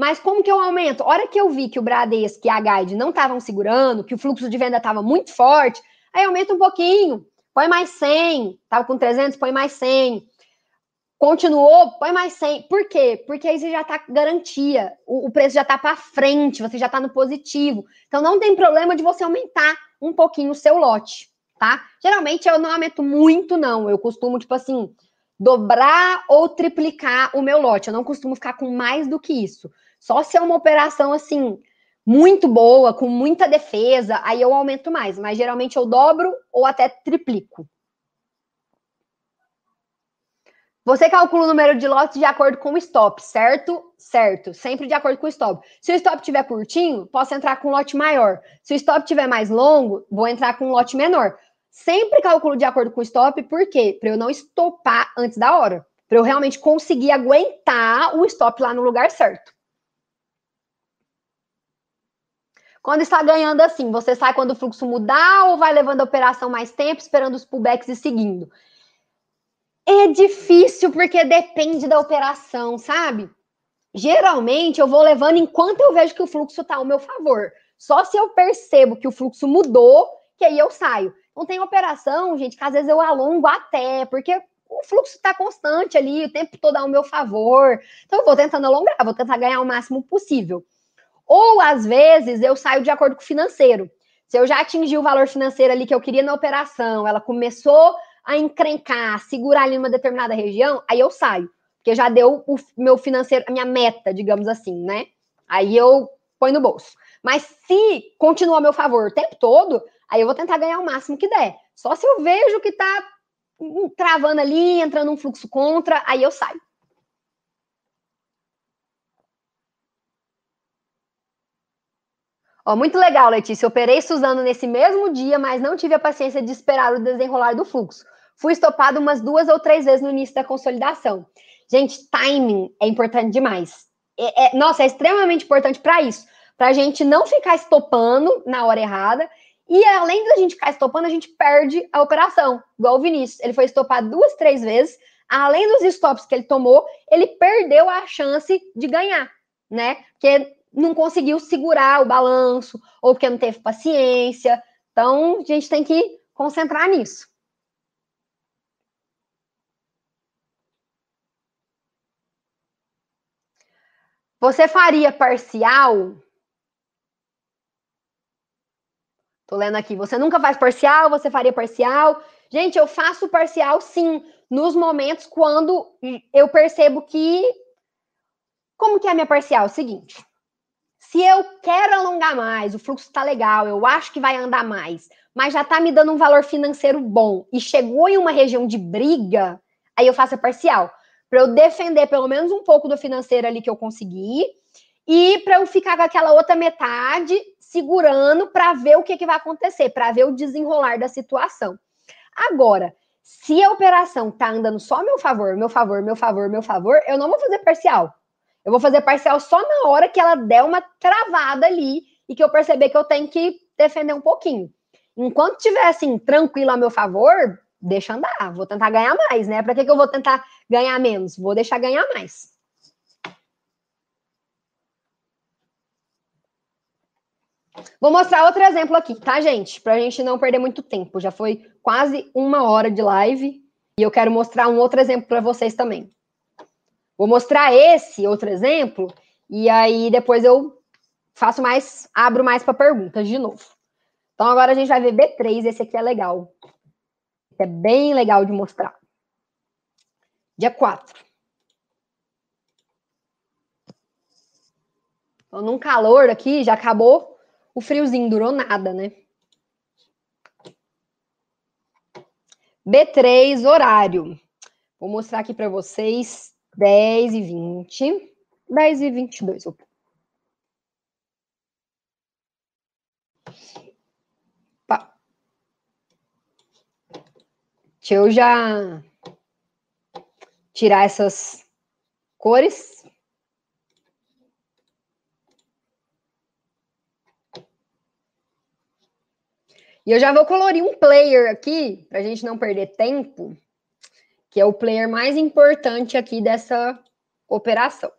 Mas como que eu aumento? A hora que eu vi que o Bradesco e a Guide não estavam segurando, que o fluxo de venda estava muito forte, aí aumenta um pouquinho, põe mais 100, estava com 300, põe mais 100. Continuou, põe mais 100. Por quê? Porque aí você já está garantia, o, o, preço já está para frente, você já está no positivo. Então não tem problema de você aumentar um pouquinho o seu lote, tá? Geralmente eu não aumento muito, não. Eu costumo, tipo assim, dobrar ou triplicar o meu lote. Eu não costumo ficar com mais do que isso. Só se é uma operação assim muito boa, com muita defesa, aí eu aumento mais, mas geralmente eu dobro ou até triplico. Você calcula o número de lotes de acordo com o stop, certo? Certo, sempre de acordo com o stop. Se o stop estiver curtinho, posso entrar com um lote maior. Se o stop estiver mais longo, vou entrar com um lote menor. Sempre calculo de acordo com o stop, por quê? Para eu não estopar antes da hora. Para eu realmente conseguir aguentar o stop lá no lugar certo. Quando está ganhando assim, você sai quando o fluxo mudar ou vai levando a operação mais tempo, esperando os pullbacks e seguindo? É difícil porque depende da operação, sabe? Geralmente eu vou levando enquanto eu vejo que o fluxo está ao meu favor. Só se eu percebo que o fluxo mudou, que aí eu saio. Não tem operação, gente, que às vezes eu alongo até, porque o fluxo está constante ali, o tempo todo ao meu favor. Então eu vou tentando alongar, vou tentar ganhar o máximo possível. Ou, às vezes, eu saio de acordo com o financeiro. Se eu já atingi o valor financeiro ali que eu queria na operação, ela começou a encrencar, a segurar ali numa determinada região, aí eu saio. Porque já deu o meu financeiro, a minha meta, digamos assim, né? Aí eu ponho no bolso. Mas se continua a meu favor o tempo todo, Aí eu vou tentar ganhar o máximo que der. Só se eu vejo que tá travando ali, entrando um fluxo contra, aí eu saio. Ó, muito legal, Letícia. Operei Suzano nesse mesmo dia, mas não tive a paciência de esperar o desenrolar do fluxo. Fui estopado umas duas ou três vezes no início da consolidação. Gente, timing é importante demais. É, é, nossa, é extremamente importante para isso. Para a gente não ficar estopando na hora errada. E além da gente ficar estopando, a gente perde a operação. Igual o Vinícius. Ele foi estopado duas, três vezes. Além dos stops que ele tomou, ele perdeu a chance de ganhar, né? Porque não conseguiu segurar o balanço, ou porque não teve paciência. Então, a gente tem que concentrar nisso. Você faria parcial? Tô lendo aqui. Você nunca faz parcial? Você faria parcial? Gente, eu faço parcial sim, nos momentos quando eu percebo que. Como que é a minha parcial? Seguinte. Se eu quero alongar mais, o fluxo está legal, eu acho que vai andar mais, mas já está me dando um valor financeiro bom e chegou em uma região de briga, aí eu faço a parcial. Para eu defender pelo menos um pouco do financeiro ali que eu consegui e para eu ficar com aquela outra metade segurando para ver o que, que vai acontecer, para ver o desenrolar da situação. Agora, se a operação tá andando só a meu favor, meu favor, meu favor, meu favor, eu não vou fazer parcial. Eu vou fazer parcial só na hora que ela der uma travada ali e que eu perceber que eu tenho que defender um pouquinho. Enquanto tiver assim, tranquilo a meu favor, deixa andar. Vou tentar ganhar mais, né? Para que, que eu vou tentar ganhar menos? Vou deixar ganhar mais. Vou mostrar outro exemplo aqui, tá, gente? Para a gente não perder muito tempo. Já foi quase uma hora de live e eu quero mostrar um outro exemplo para vocês também. Vou mostrar esse outro exemplo e aí depois eu faço mais, abro mais para perguntas de novo. Então agora a gente vai ver B3, esse aqui é legal. É bem legal de mostrar. Dia 4. Então, num calor aqui, já acabou o friozinho, durou nada, né? B3, horário. Vou mostrar aqui para vocês 10 e 20. 10 e 22. Opa. Deixa eu já tirar essas cores. E eu já vou colorir um player aqui, para a gente não perder tempo que é o player mais importante aqui dessa operação.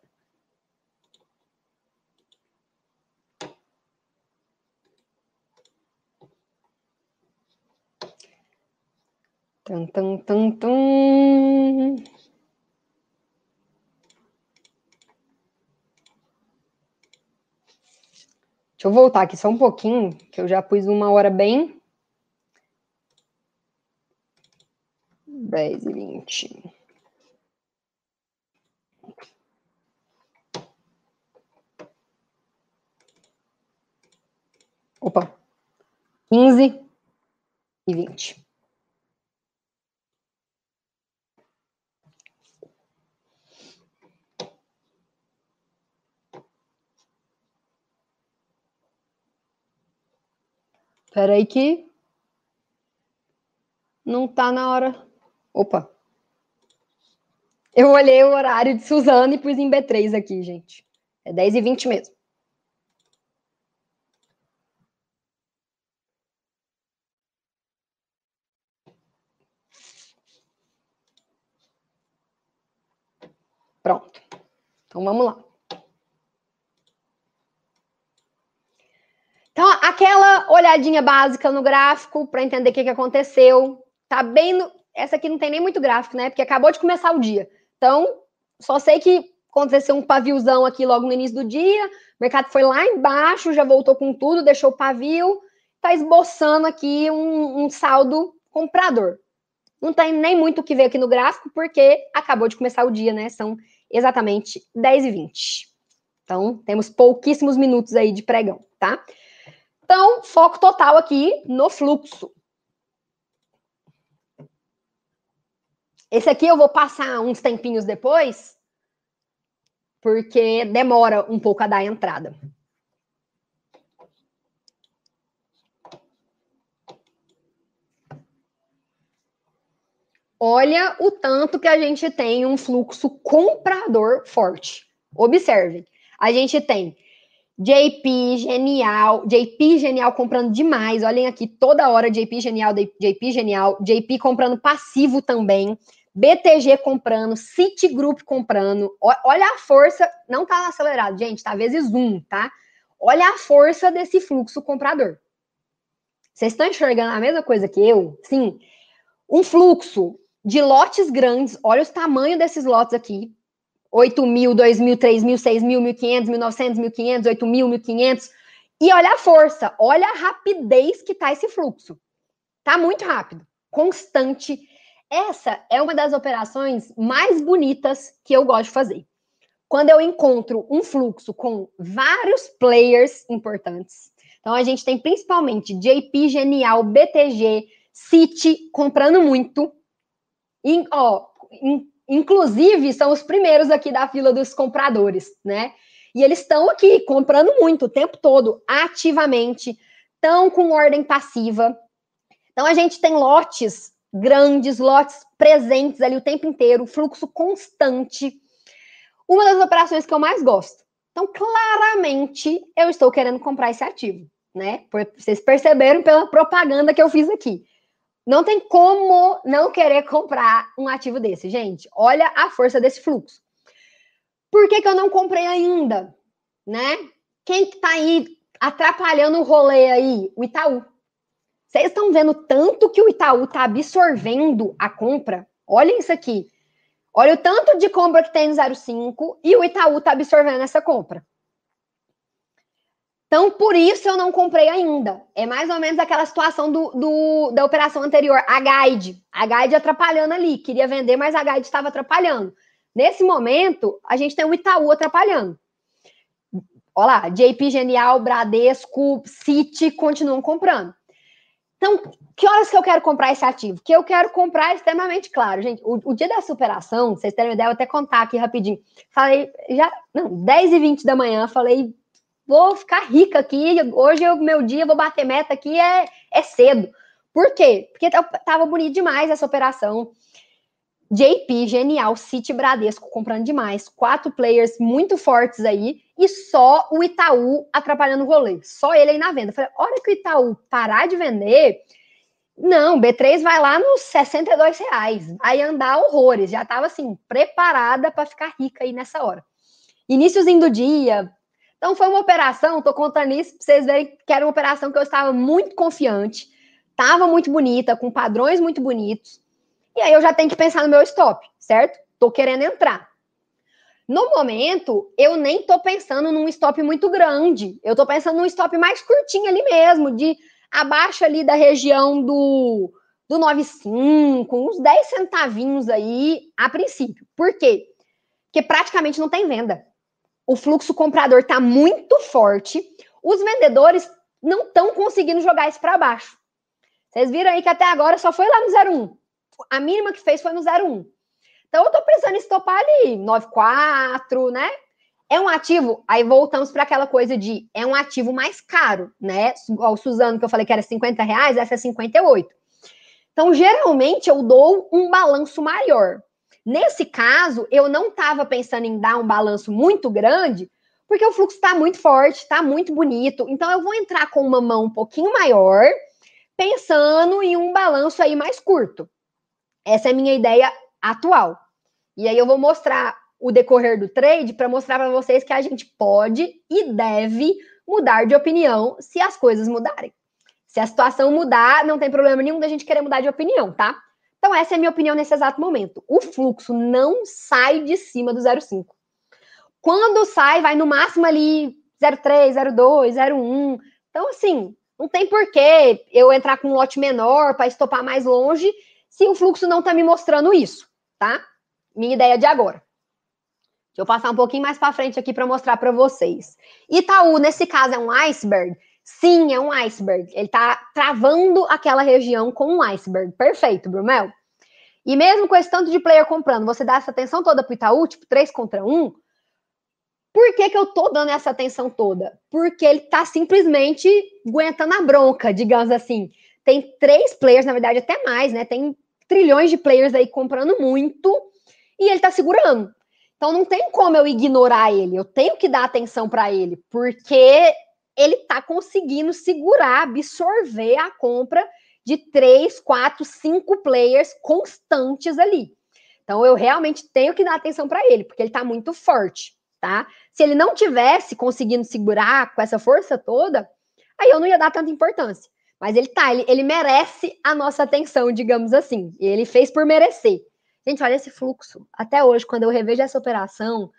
Tum, tum, tum, tum. Deixa eu voltar aqui só um pouquinho, que eu já pus uma hora bem 10 e 20. Opa, 15 e 20. Espera aí que não tá na hora Opa! Eu olhei o horário de Suzana e pus em B3 aqui, gente. É 10 e 20 mesmo. Pronto. Então vamos lá. Então, aquela olhadinha básica no gráfico para entender o que, que aconteceu. Tá bem no, essa aqui não tem nem muito gráfico, né? Porque acabou de começar o dia. Então, só sei que aconteceu um paviozão aqui logo no início do dia. O mercado foi lá embaixo, já voltou com tudo, deixou o pavio, tá esboçando aqui um, um saldo comprador. Não tem nem muito o que ver aqui no gráfico, porque acabou de começar o dia, né? São exatamente 10 e 20. Então, temos pouquíssimos minutos aí de pregão, tá? Então, foco total aqui no fluxo. Esse aqui eu vou passar uns tempinhos depois, porque demora um pouco a dar a entrada. Olha o tanto que a gente tem um fluxo comprador forte. Observem, a gente tem JP Genial, JP Genial comprando demais. Olhem aqui toda hora JP Genial, JP Genial, JP comprando passivo também. BTG comprando, Citigroup comprando. Olha a força, não tá acelerado, gente, tá vezes um, tá? Olha a força desse fluxo comprador. Vocês estão enxergando a mesma coisa que eu? Sim. Um fluxo de lotes grandes, olha os tamanhos desses lotes aqui. 8 mil, 2 mil, 3 mil, 6 mil, 1.500, 1.900, 1.500, 8 mil, 1.500. E olha a força, olha a rapidez que tá esse fluxo. Tá muito rápido, constante. Essa é uma das operações mais bonitas que eu gosto de fazer. Quando eu encontro um fluxo com vários players importantes. Então a gente tem principalmente JP, Genial, BTG, City comprando muito, ó, in, inclusive, são os primeiros aqui da fila dos compradores, né? E eles estão aqui comprando muito o tempo todo, ativamente, estão com ordem passiva. Então, a gente tem lotes grandes, lotes presentes ali o tempo inteiro, fluxo constante. Uma das operações que eu mais gosto. Então, claramente, eu estou querendo comprar esse ativo, né? Vocês perceberam pela propaganda que eu fiz aqui. Não tem como não querer comprar um ativo desse, gente. Olha a força desse fluxo. Por que, que eu não comprei ainda? Né? Quem que tá aí atrapalhando o rolê aí? O Itaú. Vocês estão vendo tanto que o Itaú tá absorvendo a compra? Olhem isso aqui. Olha o tanto de compra que tem no 05 e o Itaú tá absorvendo essa compra. Então, por isso eu não comprei ainda. É mais ou menos aquela situação do, do, da operação anterior, a Guide. A Guide atrapalhando ali. Queria vender, mas a Guide estava atrapalhando. Nesse momento, a gente tem o Itaú atrapalhando. Olha lá, JP Genial, Bradesco, City continuam comprando. Então, que horas que eu quero comprar esse ativo? Que eu quero comprar extremamente claro, gente. O, o dia da superação, vocês terem uma ideia, eu até contar aqui rapidinho. Falei, já, não, 10 e 20 da manhã, falei, vou ficar rica aqui, hoje o meu dia, vou bater meta aqui, é, é cedo. Por quê? Porque tava bonito demais essa operação. JP, genial, City Bradesco comprando demais, quatro players muito fortes aí, e só o Itaú atrapalhando o rolê, só ele aí na venda. Falei, hora que o Itaú parar de vender, não, B3 vai lá nos 62 reais, vai andar horrores, já estava assim, preparada para ficar rica aí nessa hora. Iníciozinho do dia, então foi uma operação, tô contando isso para vocês verem que era uma operação que eu estava muito confiante, estava muito bonita, com padrões muito bonitos. E aí eu já tenho que pensar no meu stop, certo? Tô querendo entrar. No momento, eu nem tô pensando num stop muito grande. Eu tô pensando num stop mais curtinho ali mesmo, de abaixo ali da região do do 95, uns 10 centavinhos aí a princípio. Por quê? Porque praticamente não tem venda o fluxo comprador está muito forte, os vendedores não estão conseguindo jogar isso para baixo. Vocês viram aí que até agora só foi lá no 01. A mínima que fez foi no 01. Então eu estou precisando estopar ali 94, né? É um ativo, aí voltamos para aquela coisa de é um ativo mais caro, né? O Suzano que eu falei que era 50 reais, essa é 58. Então, geralmente, eu dou um balanço maior. Nesse caso, eu não estava pensando em dar um balanço muito grande, porque o fluxo está muito forte, está muito bonito. Então, eu vou entrar com uma mão um pouquinho maior, pensando em um balanço aí mais curto. Essa é a minha ideia atual. E aí eu vou mostrar o decorrer do trade para mostrar para vocês que a gente pode e deve mudar de opinião se as coisas mudarem. Se a situação mudar, não tem problema nenhum da gente querer mudar de opinião, tá? Então, essa é a minha opinião nesse exato momento. O fluxo não sai de cima do 0,5. Quando sai, vai no máximo ali 0,3, 0,2, 0,1. Então, assim, não tem porquê eu entrar com um lote menor para estopar mais longe se o fluxo não está me mostrando isso, tá? Minha ideia de agora. Deixa eu passar um pouquinho mais para frente aqui para mostrar para vocês. Itaú, nesse caso, é um iceberg. Sim, é um iceberg. Ele está travando aquela região com um iceberg. Perfeito, Brumel. E mesmo com esse tanto de player comprando, você dá essa atenção toda para o Itaú, tipo 3 contra 1, por que, que eu tô dando essa atenção toda? Porque ele tá simplesmente aguentando a bronca, digamos assim. Tem três players, na verdade, até mais, né? Tem trilhões de players aí comprando muito e ele tá segurando. Então não tem como eu ignorar ele, eu tenho que dar atenção para ele, porque ele tá conseguindo segurar, absorver a compra de três, quatro, cinco players constantes ali. Então eu realmente tenho que dar atenção para ele, porque ele tá muito forte tá? Se ele não tivesse conseguindo segurar com essa força toda, aí eu não ia dar tanta importância. Mas ele tá, ele, ele merece a nossa atenção, digamos assim. Ele fez por merecer. Gente, olha esse fluxo. Até hoje, quando eu revejo essa operação,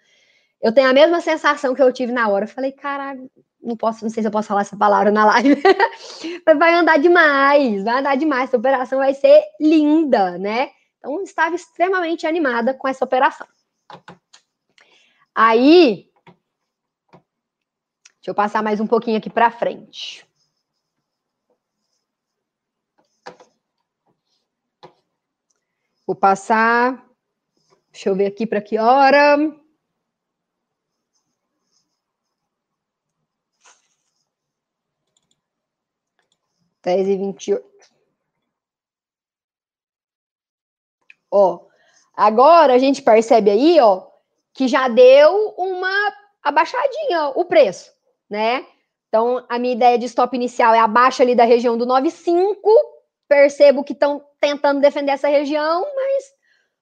eu tenho a mesma sensação que eu tive na hora. Eu falei, caralho, não posso, não sei se eu posso falar essa palavra na live, vai andar demais, vai andar demais. Essa operação vai ser linda, né? Então, estava extremamente animada com essa operação. Aí, deixa eu passar mais um pouquinho aqui para frente. Vou passar. Deixa eu ver aqui para que hora. Dez e vinte e oito. Ó, agora a gente percebe aí, ó, que já deu uma abaixadinha o preço, né? Então, a minha ideia de stop inicial é abaixo ali da região do 9,5. Percebo que estão tentando defender essa região, mas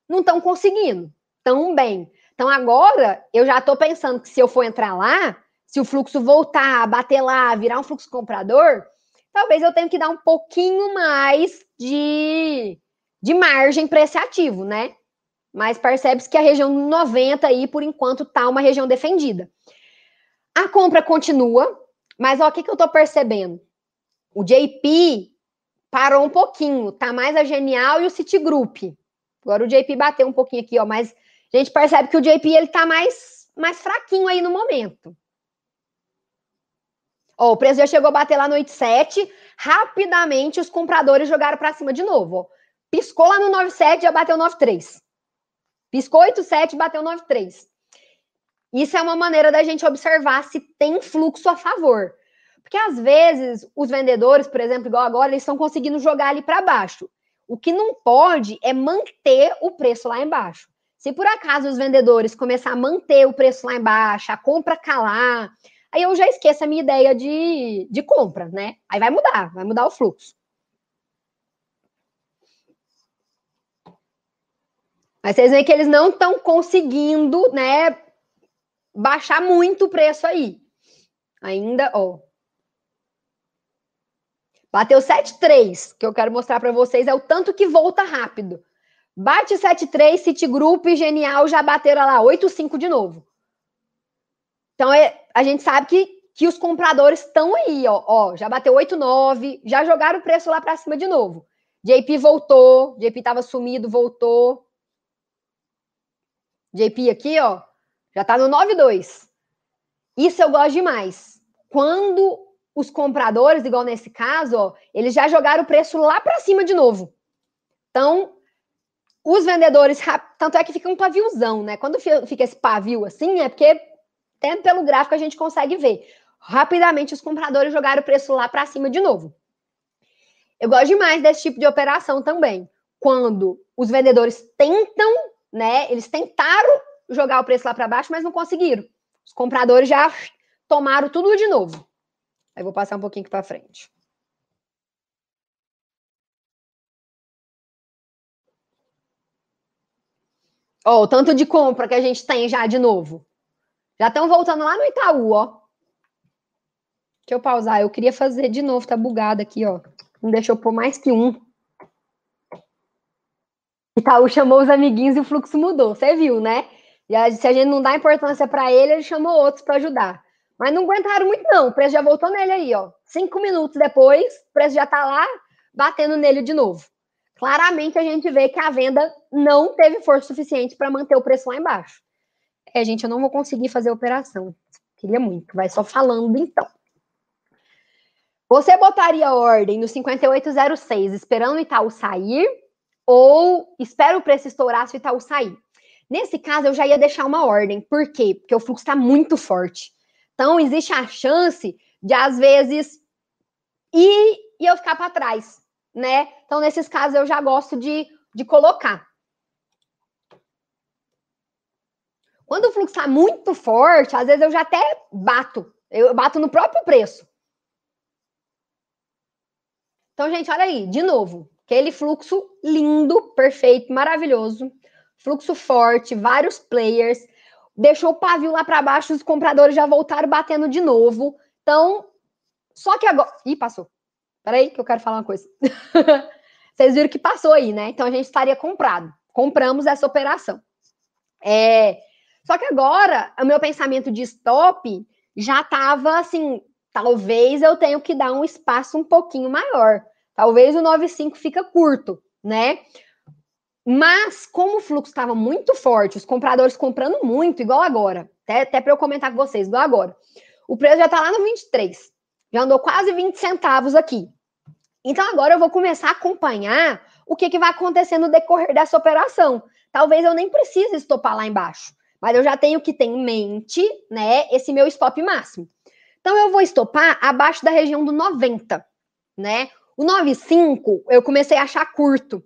não estão conseguindo tão bem. Então, agora, eu já estou pensando que se eu for entrar lá, se o fluxo voltar, bater lá, virar um fluxo comprador, talvez eu tenha que dar um pouquinho mais de, de margem para esse ativo, né? mas percebe-se que a região 90 aí, por enquanto, está uma região defendida. A compra continua, mas ó, o que, que eu estou percebendo? O JP parou um pouquinho, tá mais a Genial e o Citigroup. Agora o JP bateu um pouquinho aqui, ó, mas a gente percebe que o JP ele tá mais, mais fraquinho aí no momento. Ó, o preço já chegou a bater lá no 87, rapidamente os compradores jogaram para cima de novo, ó. Piscou lá no 97, já bateu 93. Piscou 8,7, bateu 9,3. Isso é uma maneira da gente observar se tem fluxo a favor. Porque às vezes os vendedores, por exemplo, igual agora, eles estão conseguindo jogar ali para baixo. O que não pode é manter o preço lá embaixo. Se por acaso os vendedores começar a manter o preço lá embaixo, a compra calar, aí eu já esqueço a minha ideia de, de compra, né? Aí vai mudar, vai mudar o fluxo. Mas vocês veem que eles não estão conseguindo, né, baixar muito o preço aí. Ainda, ó. Bateu 7,3, que eu quero mostrar para vocês é o tanto que volta rápido. Bate 7,3, Citigroup e Genial já bateram lá 8,5 de novo. Então, é, a gente sabe que, que os compradores estão aí, ó, ó. Já bateu 8,9, já jogaram o preço lá para cima de novo. JP voltou, JP estava sumido, voltou. JP aqui, ó, já tá no 9,2. Isso eu gosto demais. Quando os compradores, igual nesse caso, ó, eles já jogaram o preço lá para cima de novo. Então, os vendedores, tanto é que fica um paviozão, né? Quando fica esse pavio assim, é porque até pelo gráfico a gente consegue ver. Rapidamente os compradores jogaram o preço lá para cima de novo. Eu gosto demais desse tipo de operação também. Quando os vendedores tentam né? Eles tentaram jogar o preço lá para baixo, mas não conseguiram. Os compradores já tomaram tudo de novo. Aí vou passar um pouquinho aqui para frente. Ó, oh, o tanto de compra que a gente tem já de novo. Já estão voltando lá no Itaú, ó. Deixa eu pausar. Eu queria fazer de novo, tá bugado aqui, ó. Não deixa eu pôr mais que um. Itaú chamou os amiguinhos e o fluxo mudou. Você viu, né? E se a gente não dá importância para ele, ele chamou outros para ajudar. Mas não aguentaram muito, não. O preço já voltou nele aí, ó. Cinco minutos depois, o preço já tá lá batendo nele de novo. Claramente a gente vê que a venda não teve força suficiente para manter o preço lá embaixo. É, gente, eu não vou conseguir fazer a operação. Queria muito. Vai só falando então. Você botaria ordem no 5806 esperando o Itaú sair ou espera o preço estourar se o Itaú sair? Nesse caso, eu já ia deixar uma ordem. Por quê? Porque o fluxo está muito forte. Então, existe a chance de, às vezes, ir e eu ficar para trás, né? Então, nesses casos, eu já gosto de, de colocar. Quando o fluxo está muito forte, às vezes eu já até bato. Eu bato no próprio preço. Então, gente, olha aí, de novo, aquele fluxo lindo, perfeito, maravilhoso, fluxo forte, vários players, deixou o pavio lá para baixo, os compradores já voltaram batendo de novo. Então, só que agora. Ih, passou. Peraí, que eu quero falar uma coisa. Vocês viram que passou aí, né? Então a gente estaria comprado. Compramos essa operação. É... Só que agora, o meu pensamento de stop já estava assim. Talvez eu tenha que dar um espaço um pouquinho maior. Talvez o 9,5 fica curto, né? Mas, como o fluxo estava muito forte, os compradores comprando muito, igual agora, até, até para eu comentar com vocês, igual agora, o preço já está lá no 23, já andou quase 20 centavos aqui. Então, agora eu vou começar a acompanhar o que, que vai acontecer no decorrer dessa operação. Talvez eu nem precise estopar lá embaixo, mas eu já tenho que ter em mente, né, esse meu stop máximo. Então, eu vou estopar abaixo da região do 90, né? O 9,5 eu comecei a achar curto,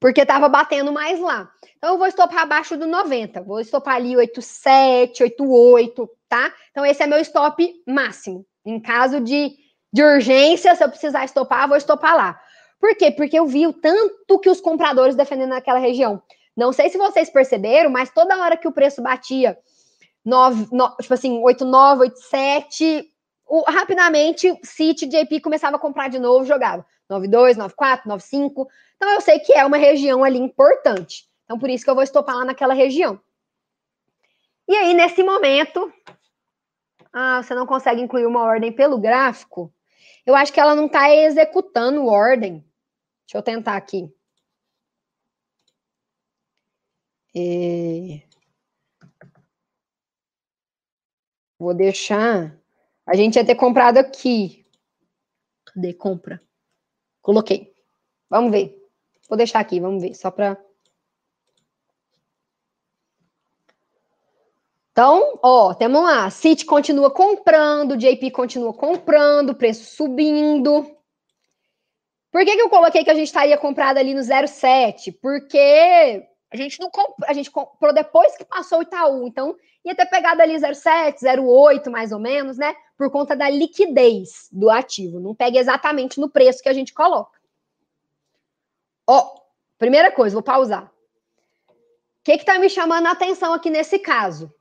porque estava batendo mais lá. Então, eu vou estopar abaixo do 90, vou estopar ali 8,7, 8,8, tá? Então, esse é meu stop máximo. Em caso de, de urgência, se eu precisar estopar, vou estopar lá. Por quê? Porque eu vi o tanto que os compradores defendendo naquela região. Não sei se vocês perceberam, mas toda hora que o preço batia 9, 9 tipo assim, 8,9, 8,7, o, rapidamente, City, JP começava a comprar de novo, jogava 92, 94, 95. Então eu sei que é uma região ali importante. Então por isso que eu vou estopar lá naquela região. E aí nesse momento, ah, você não consegue incluir uma ordem pelo gráfico? Eu acho que ela não está executando ordem. Deixa eu tentar aqui. É... Vou deixar a gente ia ter comprado aqui. Cadê compra? Coloquei. Vamos ver. Vou deixar aqui, vamos ver, só para. Então, ó, temos lá. City continua comprando, JP continua comprando, preço subindo. Por que, que eu coloquei que a gente estaria comprado ali no 07? Porque a gente não comprou, a gente comprou depois que passou o Itaú. Então, ia ter pegado ali 07, 08, mais ou menos, né? Por conta da liquidez do ativo. Não pega exatamente no preço que a gente coloca. Ó, primeira coisa, vou pausar. O que está me chamando a atenção aqui nesse caso?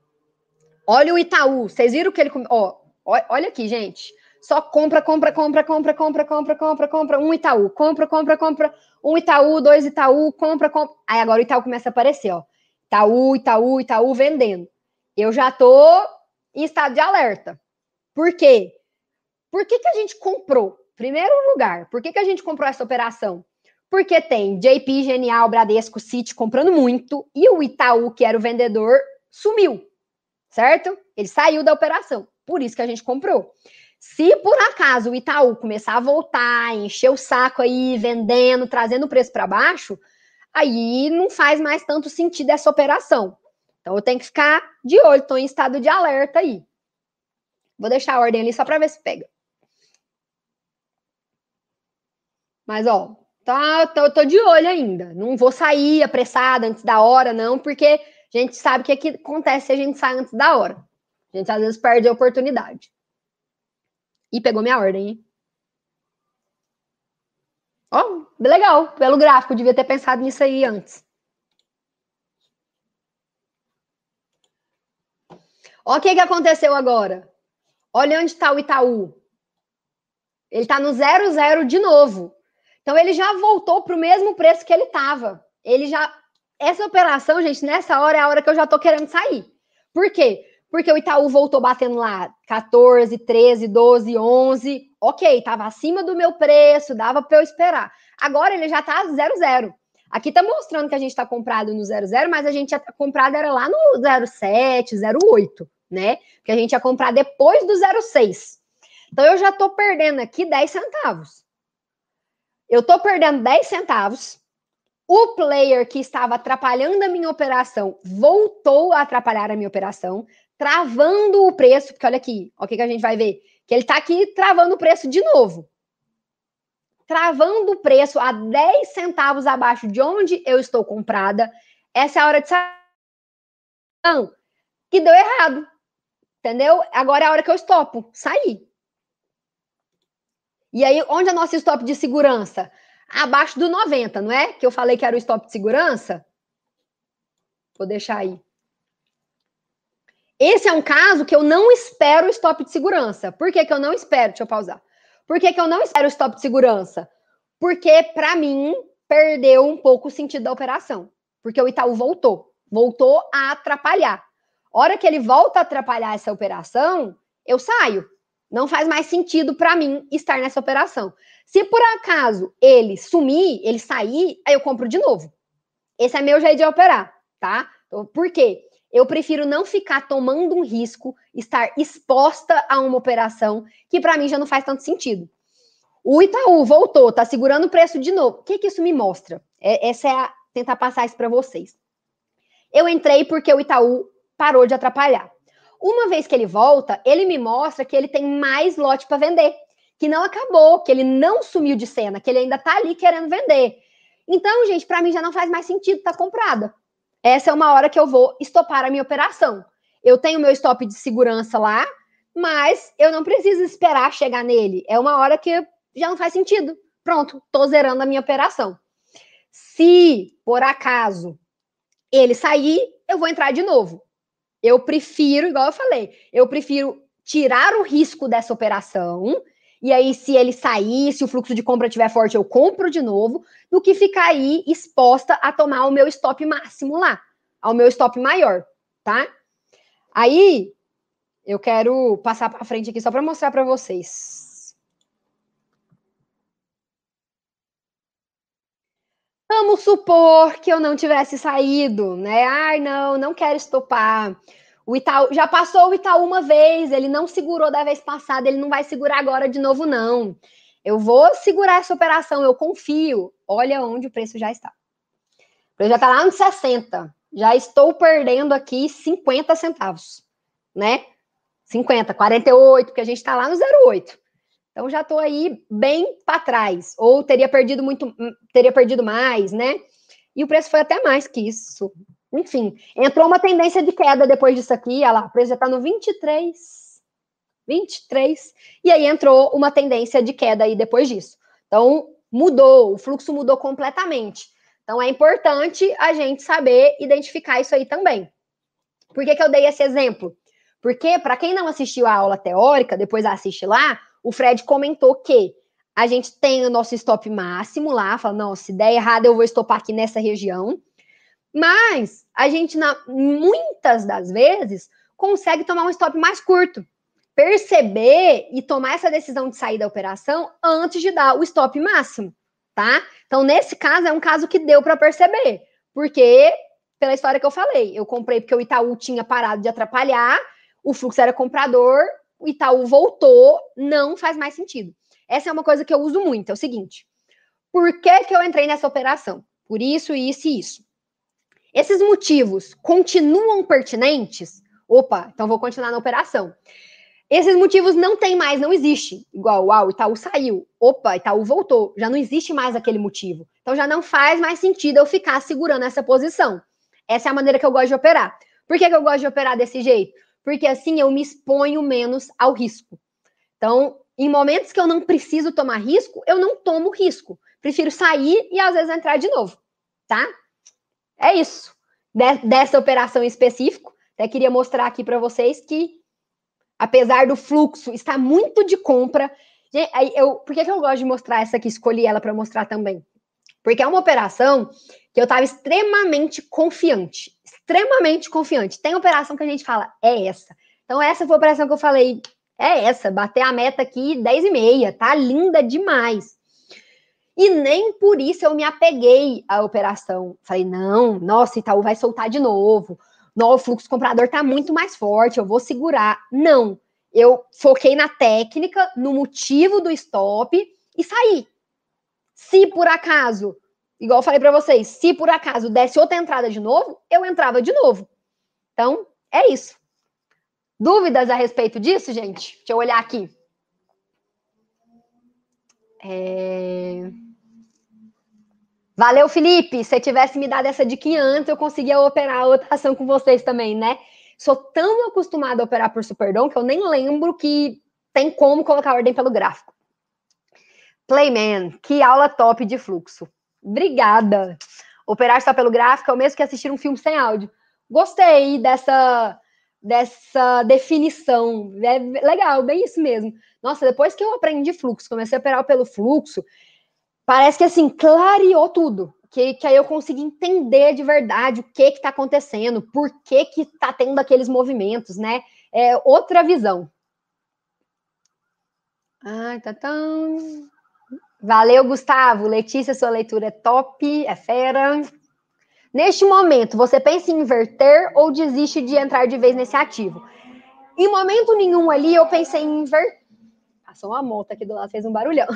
Olha o Itaú. Vocês viram que ele. Ó, olha aqui, gente. Só compra, compra, compra, compra, compra, compra, compra, compra, um Itaú, compra, compra, compra, um Itaú, dois Itaú, compra, compra. Aí agora o Itaú começa a aparecer, ó. Itaú, Itaú, Itaú vendendo. Eu já tô em estado de alerta. Por quê? Por que, que a gente comprou? Primeiro lugar, por que, que a gente comprou essa operação? Porque tem JP, Genial, Bradesco, City comprando muito e o Itaú, que era o vendedor, sumiu, certo? Ele saiu da operação. Por isso que a gente comprou. Se por acaso o Itaú começar a voltar, encher o saco aí, vendendo, trazendo o preço para baixo, aí não faz mais tanto sentido essa operação. Então eu tenho que ficar de olho, estou em estado de alerta aí. Vou deixar a ordem ali só para ver se pega. Mas, ó, tá, tô, tô de olho ainda. Não vou sair apressada antes da hora, não, porque a gente sabe o que, é que acontece se a gente sai antes da hora. A gente às vezes perde a oportunidade. E pegou minha ordem, hein? Ó, oh, legal. Pelo gráfico, devia ter pensado nisso aí antes. Ó, o que, que aconteceu agora. Olha onde está o Itaú. Ele está no zero zero de novo. Então ele já voltou para o mesmo preço que ele estava. Ele já. Essa operação, gente, nessa hora é a hora que eu já estou querendo sair. Por quê? Porque o Itaú voltou batendo lá 14, 13, 12, 11. Ok, estava acima do meu preço, dava para eu esperar. Agora ele já está zero zero. Aqui está mostrando que a gente está comprado no 00, mas a gente tinha comprado era lá no 07, 08, né? Que a gente ia comprar depois do 06. Então eu já estou perdendo aqui 10 centavos. Eu estou perdendo 10 centavos. O player que estava atrapalhando a minha operação voltou a atrapalhar a minha operação, travando o preço, porque olha aqui, o que, a gente vai ver? Que ele está aqui travando o preço de novo. Travando o preço a 10 centavos abaixo de onde eu estou comprada. Essa é a hora de sair. Que deu errado. Entendeu? Agora é a hora que eu estopo, sair. E aí, onde é o nosso stop de segurança? Abaixo do 90, não é? Que eu falei que era o stop de segurança? Vou deixar aí. Esse é um caso que eu não espero o stop de segurança. Por que, que eu não espero? Deixa eu pausar. Por que, que eu não espero o stop de segurança? Porque, para mim, perdeu um pouco o sentido da operação. Porque o Itaú voltou. Voltou a atrapalhar. Hora que ele volta a atrapalhar essa operação, eu saio. Não faz mais sentido para mim estar nessa operação. Se por acaso ele sumir, ele sair, aí eu compro de novo. Esse é meu jeito de operar, tá? Então, por quê? Eu prefiro não ficar tomando um risco, estar exposta a uma operação que para mim já não faz tanto sentido. O Itaú voltou, tá segurando o preço de novo. O que, que isso me mostra? É, essa é a tentar passar isso para vocês. Eu entrei porque o Itaú parou de atrapalhar. Uma vez que ele volta, ele me mostra que ele tem mais lote para vender que não acabou, que ele não sumiu de cena, que ele ainda tá ali querendo vender. Então, gente, para mim já não faz mais sentido estar tá comprada. Essa é uma hora que eu vou estopar a minha operação. Eu tenho meu stop de segurança lá, mas eu não preciso esperar chegar nele. É uma hora que já não faz sentido. Pronto, tô zerando a minha operação. Se, por acaso, ele sair, eu vou entrar de novo. Eu prefiro, igual eu falei, eu prefiro tirar o risco dessa operação e aí, se ele sair, se o fluxo de compra estiver forte, eu compro de novo, do que ficar aí exposta a tomar o meu stop máximo lá, ao meu stop maior, tá? Aí, eu quero passar para frente aqui só para mostrar para vocês. Vamos supor que eu não tivesse saído, né? Ai, não, não quero estopar. O Itaú já passou o Itaú uma vez, ele não segurou da vez passada, ele não vai segurar agora de novo, não. Eu vou segurar essa operação, eu confio. Olha onde o preço já está. O preço já está lá nos 60. Já estou perdendo aqui 50 centavos, né? 50, 48, porque a gente está lá no 0,8. Então já estou aí bem para trás. Ou teria perdido muito, teria perdido mais, né? E o preço foi até mais que isso. Enfim, entrou uma tendência de queda depois disso aqui, olha lá, o preço está no 23, 23, e aí entrou uma tendência de queda aí depois disso. Então, mudou, o fluxo mudou completamente. Então, é importante a gente saber identificar isso aí também. Por que, que eu dei esse exemplo? Porque, para quem não assistiu a aula teórica, depois assiste lá, o Fred comentou que a gente tem o nosso stop máximo lá, fala, não, se der errado, eu vou estopar aqui nessa região. Mas a gente, na, muitas das vezes, consegue tomar um stop mais curto. Perceber e tomar essa decisão de sair da operação antes de dar o stop máximo, tá? Então, nesse caso, é um caso que deu para perceber. Porque, pela história que eu falei, eu comprei porque o Itaú tinha parado de atrapalhar, o fluxo era comprador, o Itaú voltou, não faz mais sentido. Essa é uma coisa que eu uso muito, é o seguinte. Por que, que eu entrei nessa operação? Por isso, isso e isso. Esses motivos continuam pertinentes? Opa, então vou continuar na operação. Esses motivos não tem mais, não existe. Igual, uau, Itaú saiu. Opa, Itaú voltou. Já não existe mais aquele motivo. Então já não faz mais sentido eu ficar segurando essa posição. Essa é a maneira que eu gosto de operar. Por que, que eu gosto de operar desse jeito? Porque assim eu me exponho menos ao risco. Então, em momentos que eu não preciso tomar risco, eu não tomo risco. Prefiro sair e às vezes entrar de novo, tá? É isso. De, dessa operação em específico, até queria mostrar aqui para vocês que, apesar do fluxo estar muito de compra, eu, por que, que eu gosto de mostrar essa aqui? Escolhi ela para mostrar também. Porque é uma operação que eu estava extremamente confiante. Extremamente confiante. Tem operação que a gente fala, é essa. Então, essa foi a operação que eu falei, é essa. Bater a meta aqui, 10 e meia. Tá linda demais. E nem por isso eu me apeguei à operação. Falei, não, nossa, Itaú vai soltar de novo. Não, o fluxo comprador está muito mais forte, eu vou segurar. Não, Eu foquei na técnica, no motivo do stop e saí. Se por acaso, igual eu falei para vocês, se por acaso desse outra entrada de novo, eu entrava de novo. Então, é isso. Dúvidas a respeito disso, gente? Deixa eu olhar aqui. É... Valeu, Felipe. Se tivesse me dado essa dica antes, eu conseguia operar outra ação com vocês também, né? Sou tão acostumada a operar por Superdom que eu nem lembro que tem como colocar ordem pelo gráfico. Playman, que aula top de fluxo. Obrigada. Operar só pelo gráfico é o mesmo que assistir um filme sem áudio. Gostei dessa dessa definição. É legal, bem isso mesmo. Nossa, depois que eu aprendi fluxo, comecei a operar pelo fluxo, parece que assim, clareou tudo. Que, que aí eu consegui entender de verdade o que está acontecendo, por que que tá tendo aqueles movimentos, né? É outra visão. Ai, tá tão. Valeu, Gustavo. Letícia, sua leitura é top, é fera. Neste momento, você pensa em inverter ou desiste de entrar de vez nesse ativo? Em momento nenhum ali, eu pensei em inverter. Passou uma moto aqui do lado, fez um barulhão.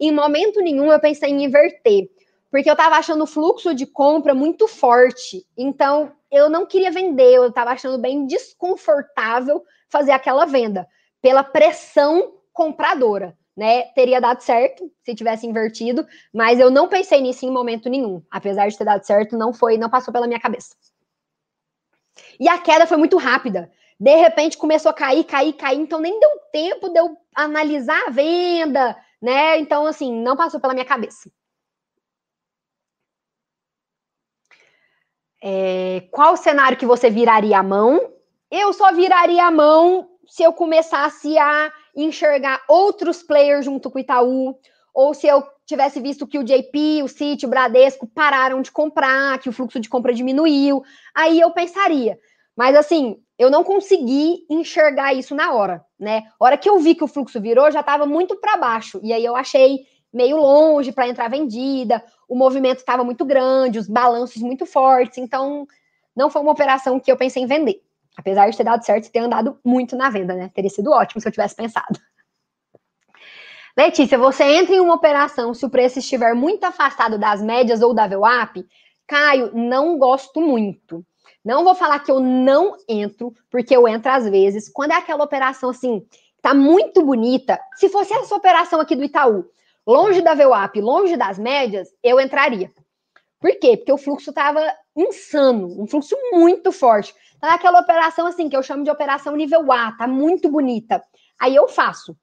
Em momento nenhum, eu pensei em inverter, porque eu estava achando o fluxo de compra muito forte. Então, eu não queria vender, eu estava achando bem desconfortável fazer aquela venda, pela pressão compradora. Né, teria dado certo se tivesse invertido, mas eu não pensei nisso em momento nenhum. Apesar de ter dado certo, não foi, não passou pela minha cabeça. E a queda foi muito rápida. De repente começou a cair, cair, cair, então nem deu tempo de eu analisar a venda, né? Então, assim, não passou pela minha cabeça. É, qual cenário que você viraria a mão? Eu só viraria a mão se eu começasse a enxergar outros players junto com o Itaú, ou se eu tivesse visto que o JP, o Citi, o Bradesco pararam de comprar, que o fluxo de compra diminuiu, aí eu pensaria. Mas assim, eu não consegui enxergar isso na hora, né? A hora que eu vi que o fluxo virou, já estava muito para baixo. E aí eu achei meio longe para entrar vendida, o movimento estava muito grande, os balanços muito fortes, então não foi uma operação que eu pensei em vender. Apesar de ter dado certo e ter andado muito na venda, né? Teria sido ótimo se eu tivesse pensado. Letícia, você entra em uma operação se o preço estiver muito afastado das médias ou da VWAP? Caio, não gosto muito. Não vou falar que eu não entro, porque eu entro às vezes. Quando é aquela operação assim, tá muito bonita. Se fosse essa operação aqui do Itaú, longe da VWAP, longe das médias, eu entraria. Por quê? Porque o fluxo tava insano, um fluxo muito forte. Tá aquela operação assim, que eu chamo de operação nível A, tá muito bonita. Aí eu faço.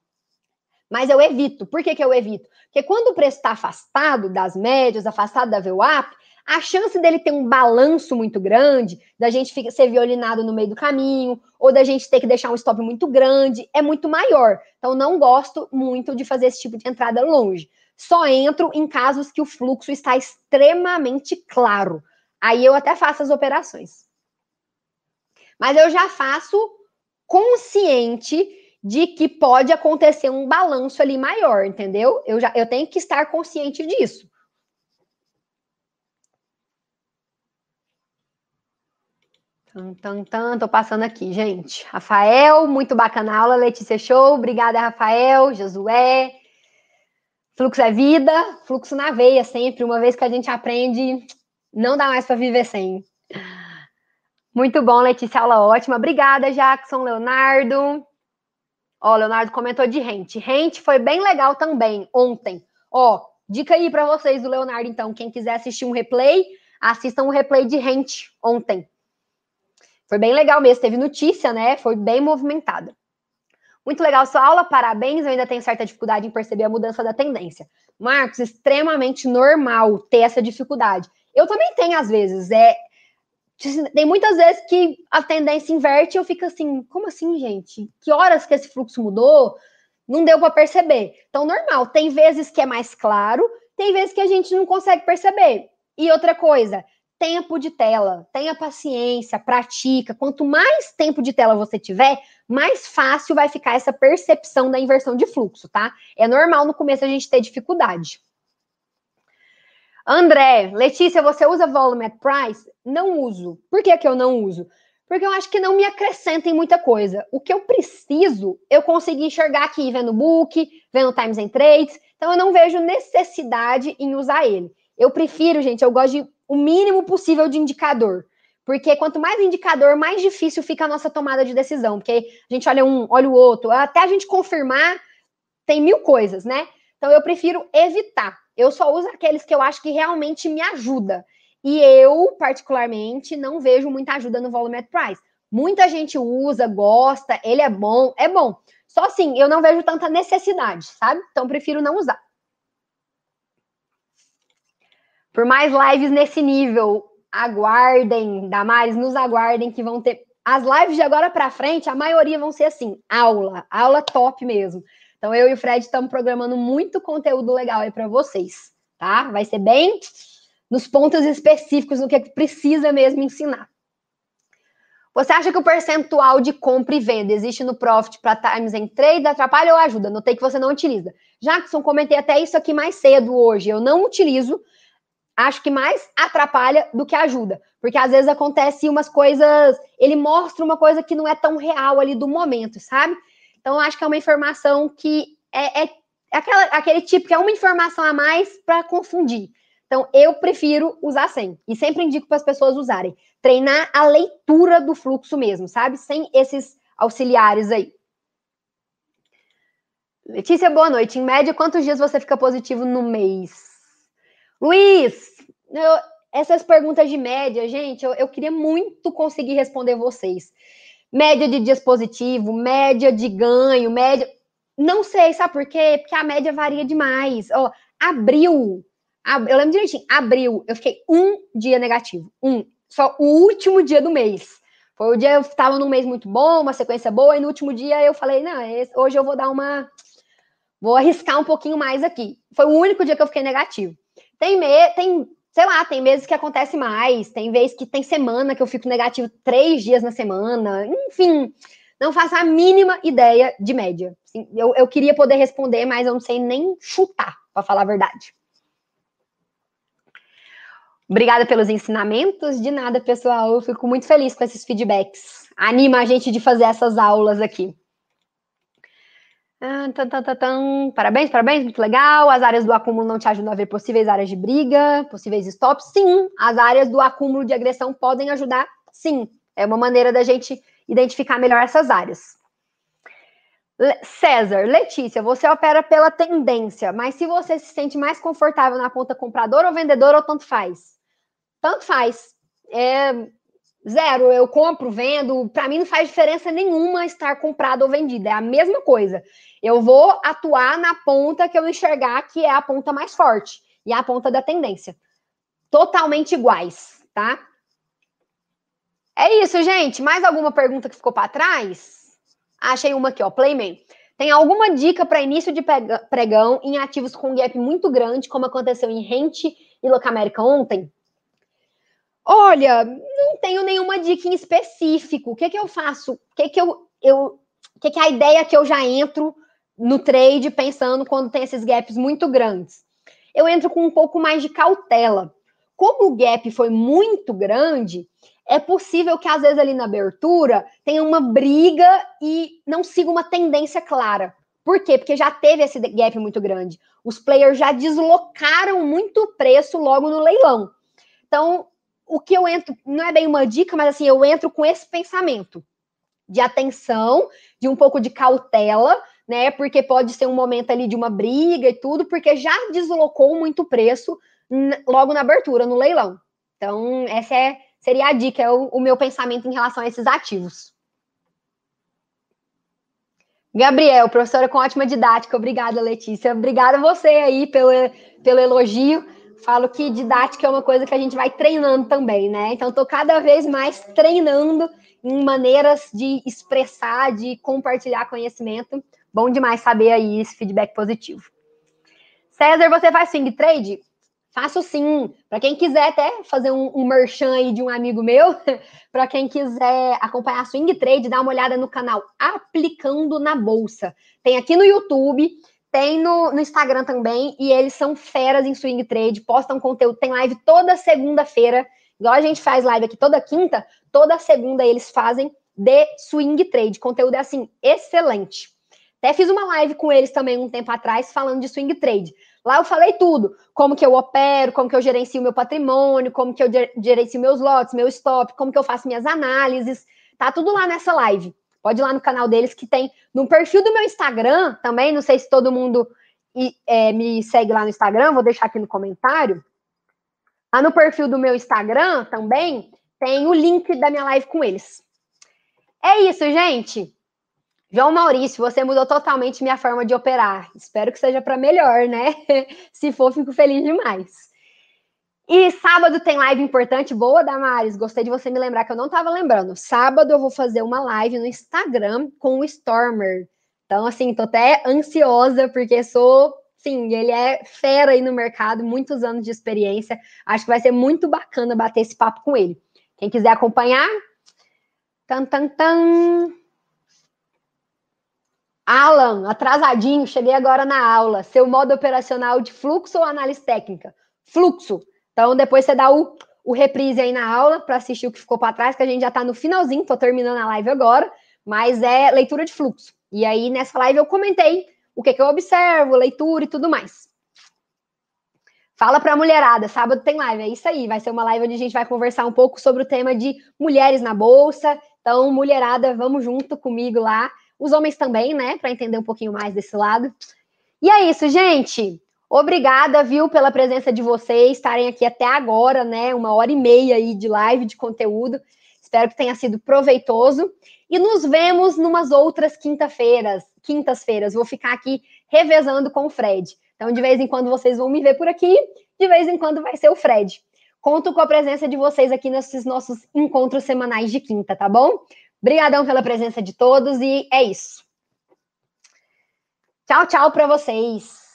Mas eu evito. Por que, que eu evito? Porque quando o preço está afastado das médias, afastado da VWAP, a chance dele ter um balanço muito grande, da gente ser violinado no meio do caminho, ou da gente ter que deixar um stop muito grande, é muito maior. Então, não gosto muito de fazer esse tipo de entrada longe. Só entro em casos que o fluxo está extremamente claro. Aí eu até faço as operações. Mas eu já faço consciente de que pode acontecer um balanço ali maior, entendeu? Eu já eu tenho que estar consciente disso. Tan, tan, tan, tô passando aqui, gente. Rafael, muito bacana a aula. Letícia Show, obrigada, Rafael. Josué. Fluxo é vida, fluxo na veia sempre. Uma vez que a gente aprende, não dá mais para viver sem. Muito bom, Letícia, aula ótima. Obrigada, Jackson, Leonardo. Ó, Leonardo comentou de rente. Rente foi bem legal também ontem. Ó, dica aí para vocês do Leonardo, então. Quem quiser assistir um replay, assistam um replay de rente ontem. Foi bem legal mesmo, teve notícia, né? Foi bem movimentada. Muito legal sua aula, parabéns. Eu ainda tenho certa dificuldade em perceber a mudança da tendência. Marcos, extremamente normal ter essa dificuldade. Eu também tenho, às vezes. É, tem muitas vezes que a tendência inverte e eu fico assim, como assim, gente? Que horas que esse fluxo mudou? Não deu para perceber. Então, normal. Tem vezes que é mais claro, tem vezes que a gente não consegue perceber. E outra coisa, tempo de tela. Tenha paciência, pratica. Quanto mais tempo de tela você tiver, mais fácil vai ficar essa percepção da inversão de fluxo, tá? É normal no começo a gente ter dificuldade. André, Letícia, você usa volume at price? Não uso. Por que, que eu não uso? porque eu acho que não me acrescentem muita coisa. O que eu preciso, eu consegui enxergar aqui, vendo book, vendo times and trades, então eu não vejo necessidade em usar ele. Eu prefiro, gente, eu gosto de o mínimo possível de indicador. Porque quanto mais indicador, mais difícil fica a nossa tomada de decisão. Porque a gente olha um, olha o outro, até a gente confirmar, tem mil coisas, né? Então eu prefiro evitar. Eu só uso aqueles que eu acho que realmente me ajuda. E eu, particularmente, não vejo muita ajuda no volume at price. Muita gente usa, gosta, ele é bom, é bom. Só assim, eu não vejo tanta necessidade, sabe? Então prefiro não usar. Por mais lives nesse nível, aguardem, Damares, nos aguardem que vão ter. As lives de agora para frente, a maioria vão ser assim, aula, aula top mesmo. Então eu e o Fred estamos programando muito conteúdo legal aí para vocês, tá? Vai ser bem nos pontos específicos no que precisa mesmo ensinar. Você acha que o percentual de compra e venda existe no Profit para Times em Trade atrapalha ou ajuda? Notei que você não utiliza. Jackson, comentei até isso aqui mais cedo hoje. Eu não utilizo, acho que mais atrapalha do que ajuda. Porque às vezes acontece umas coisas, ele mostra uma coisa que não é tão real ali do momento, sabe? Então, acho que é uma informação que é, é, é aquela, aquele tipo que é uma informação a mais para confundir. Então, eu prefiro usar sem. E sempre indico para as pessoas usarem. Treinar a leitura do fluxo mesmo, sabe? Sem esses auxiliares aí. Letícia, boa noite. Em média, quantos dias você fica positivo no mês? Luiz, eu, essas perguntas de média, gente, eu, eu queria muito conseguir responder vocês. Média de dias positivo, média de ganho, média. Não sei, sabe por quê? Porque a média varia demais. Ó, abril, eu lembro direitinho, abril, eu fiquei um dia negativo. Um. Só o último dia do mês. Foi o dia eu estava num mês muito bom, uma sequência boa, e no último dia eu falei, não, hoje eu vou dar uma. Vou arriscar um pouquinho mais aqui. Foi o único dia que eu fiquei negativo. Tem, me... tem sei lá, tem meses que acontece mais, tem vezes que tem semana que eu fico negativo três dias na semana, enfim, não faço a mínima ideia de média. Eu, eu queria poder responder, mas eu não sei nem chutar, para falar a verdade. Obrigada pelos ensinamentos. De nada, pessoal. Eu fico muito feliz com esses feedbacks. Anima a gente de fazer essas aulas aqui. Parabéns, parabéns, muito legal. As áreas do acúmulo não te ajudam a ver possíveis áreas de briga, possíveis stops? Sim, as áreas do acúmulo de agressão podem ajudar, sim. É uma maneira da gente identificar melhor essas áreas. César, Letícia, você opera pela tendência, mas se você se sente mais confortável na ponta comprador ou vendedor, ou tanto faz? Tanto faz. É, Zero, eu compro, vendo. Para mim não faz diferença nenhuma estar comprado ou vendido. É a mesma coisa. Eu vou atuar na ponta que eu enxergar que é a ponta mais forte e a ponta da tendência. Totalmente iguais, tá? É isso, gente. Mais alguma pergunta que ficou para trás? Achei uma aqui, ó. Playman. Tem alguma dica para início de pregão em ativos com gap muito grande, como aconteceu em Rente e Locamérica ontem? Olha, não tenho nenhuma dica em específico. O que, que eu faço? O que, que eu, eu. O que, que é a ideia que eu já entro no trade pensando quando tem esses gaps muito grandes? Eu entro com um pouco mais de cautela. Como o gap foi muito grande, é possível que às vezes ali na abertura tenha uma briga e não siga uma tendência clara. Por quê? Porque já teve esse gap muito grande. Os players já deslocaram muito o preço logo no leilão. Então, o que eu entro, não é bem uma dica, mas assim, eu entro com esse pensamento de atenção, de um pouco de cautela, né? Porque pode ser um momento ali de uma briga e tudo, porque já deslocou muito preço logo na abertura, no leilão. Então, essa é, seria a dica, é o, o meu pensamento em relação a esses ativos. Gabriel, professora com ótima didática, obrigada, Letícia. Obrigada a você aí pelo, pelo elogio falo que didática é uma coisa que a gente vai treinando também, né? Então, estou cada vez mais treinando em maneiras de expressar, de compartilhar conhecimento. Bom demais saber aí esse feedback positivo. César, você faz swing trade? Faço sim. Para quem quiser até fazer um, um merchan aí de um amigo meu, para quem quiser acompanhar swing trade, dá uma olhada no canal Aplicando na Bolsa. Tem aqui no YouTube tem no, no, Instagram também, e eles são feras em swing trade, postam conteúdo, tem live toda segunda-feira Igual a gente faz live aqui toda quinta, toda segunda eles fazem de swing trade. Conteúdo é assim, excelente. Até fiz uma live com eles também um tempo atrás falando de swing trade. Lá eu falei tudo, como que eu opero, como que eu gerencio meu patrimônio, como que eu gerencio meus lotes, meu stop, como que eu faço minhas análises. Tá tudo lá nessa live. Pode ir lá no canal deles que tem no perfil do meu Instagram também. Não sei se todo mundo é, me segue lá no Instagram, vou deixar aqui no comentário. Lá no perfil do meu Instagram também tem o link da minha live com eles. É isso, gente. João Maurício, você mudou totalmente minha forma de operar. Espero que seja para melhor, né? Se for, fico feliz demais. E sábado tem live importante. Boa, Damares. Gostei de você me lembrar que eu não estava lembrando. Sábado eu vou fazer uma live no Instagram com o Stormer. Então, assim, tô até ansiosa, porque sou. Sim, ele é fera aí no mercado, muitos anos de experiência. Acho que vai ser muito bacana bater esse papo com ele. Quem quiser acompanhar, tan, tan, tan. Alan, atrasadinho, cheguei agora na aula. Seu modo operacional de fluxo ou análise técnica? Fluxo. Então, depois você dá o, o reprise aí na aula para assistir o que ficou para trás, que a gente já está no finalzinho, estou terminando a live agora, mas é leitura de fluxo. E aí, nessa live, eu comentei o que, que eu observo, leitura e tudo mais. Fala para a mulherada, sábado tem live, é isso aí, vai ser uma live onde a gente vai conversar um pouco sobre o tema de mulheres na bolsa. Então, mulherada, vamos junto comigo lá os homens também, né, para entender um pouquinho mais desse lado. E é isso, gente. Obrigada, viu, pela presença de vocês, estarem aqui até agora, né, uma hora e meia aí de live de conteúdo. Espero que tenha sido proveitoso. E nos vemos numas outras quinta-feiras, quintas-feiras. Vou ficar aqui revezando com o Fred. Então, de vez em quando vocês vão me ver por aqui, de vez em quando vai ser o Fred. Conto com a presença de vocês aqui nesses nossos encontros semanais de quinta, tá bom? Obrigadão pela presença de todos e é isso. Tchau, tchau para vocês.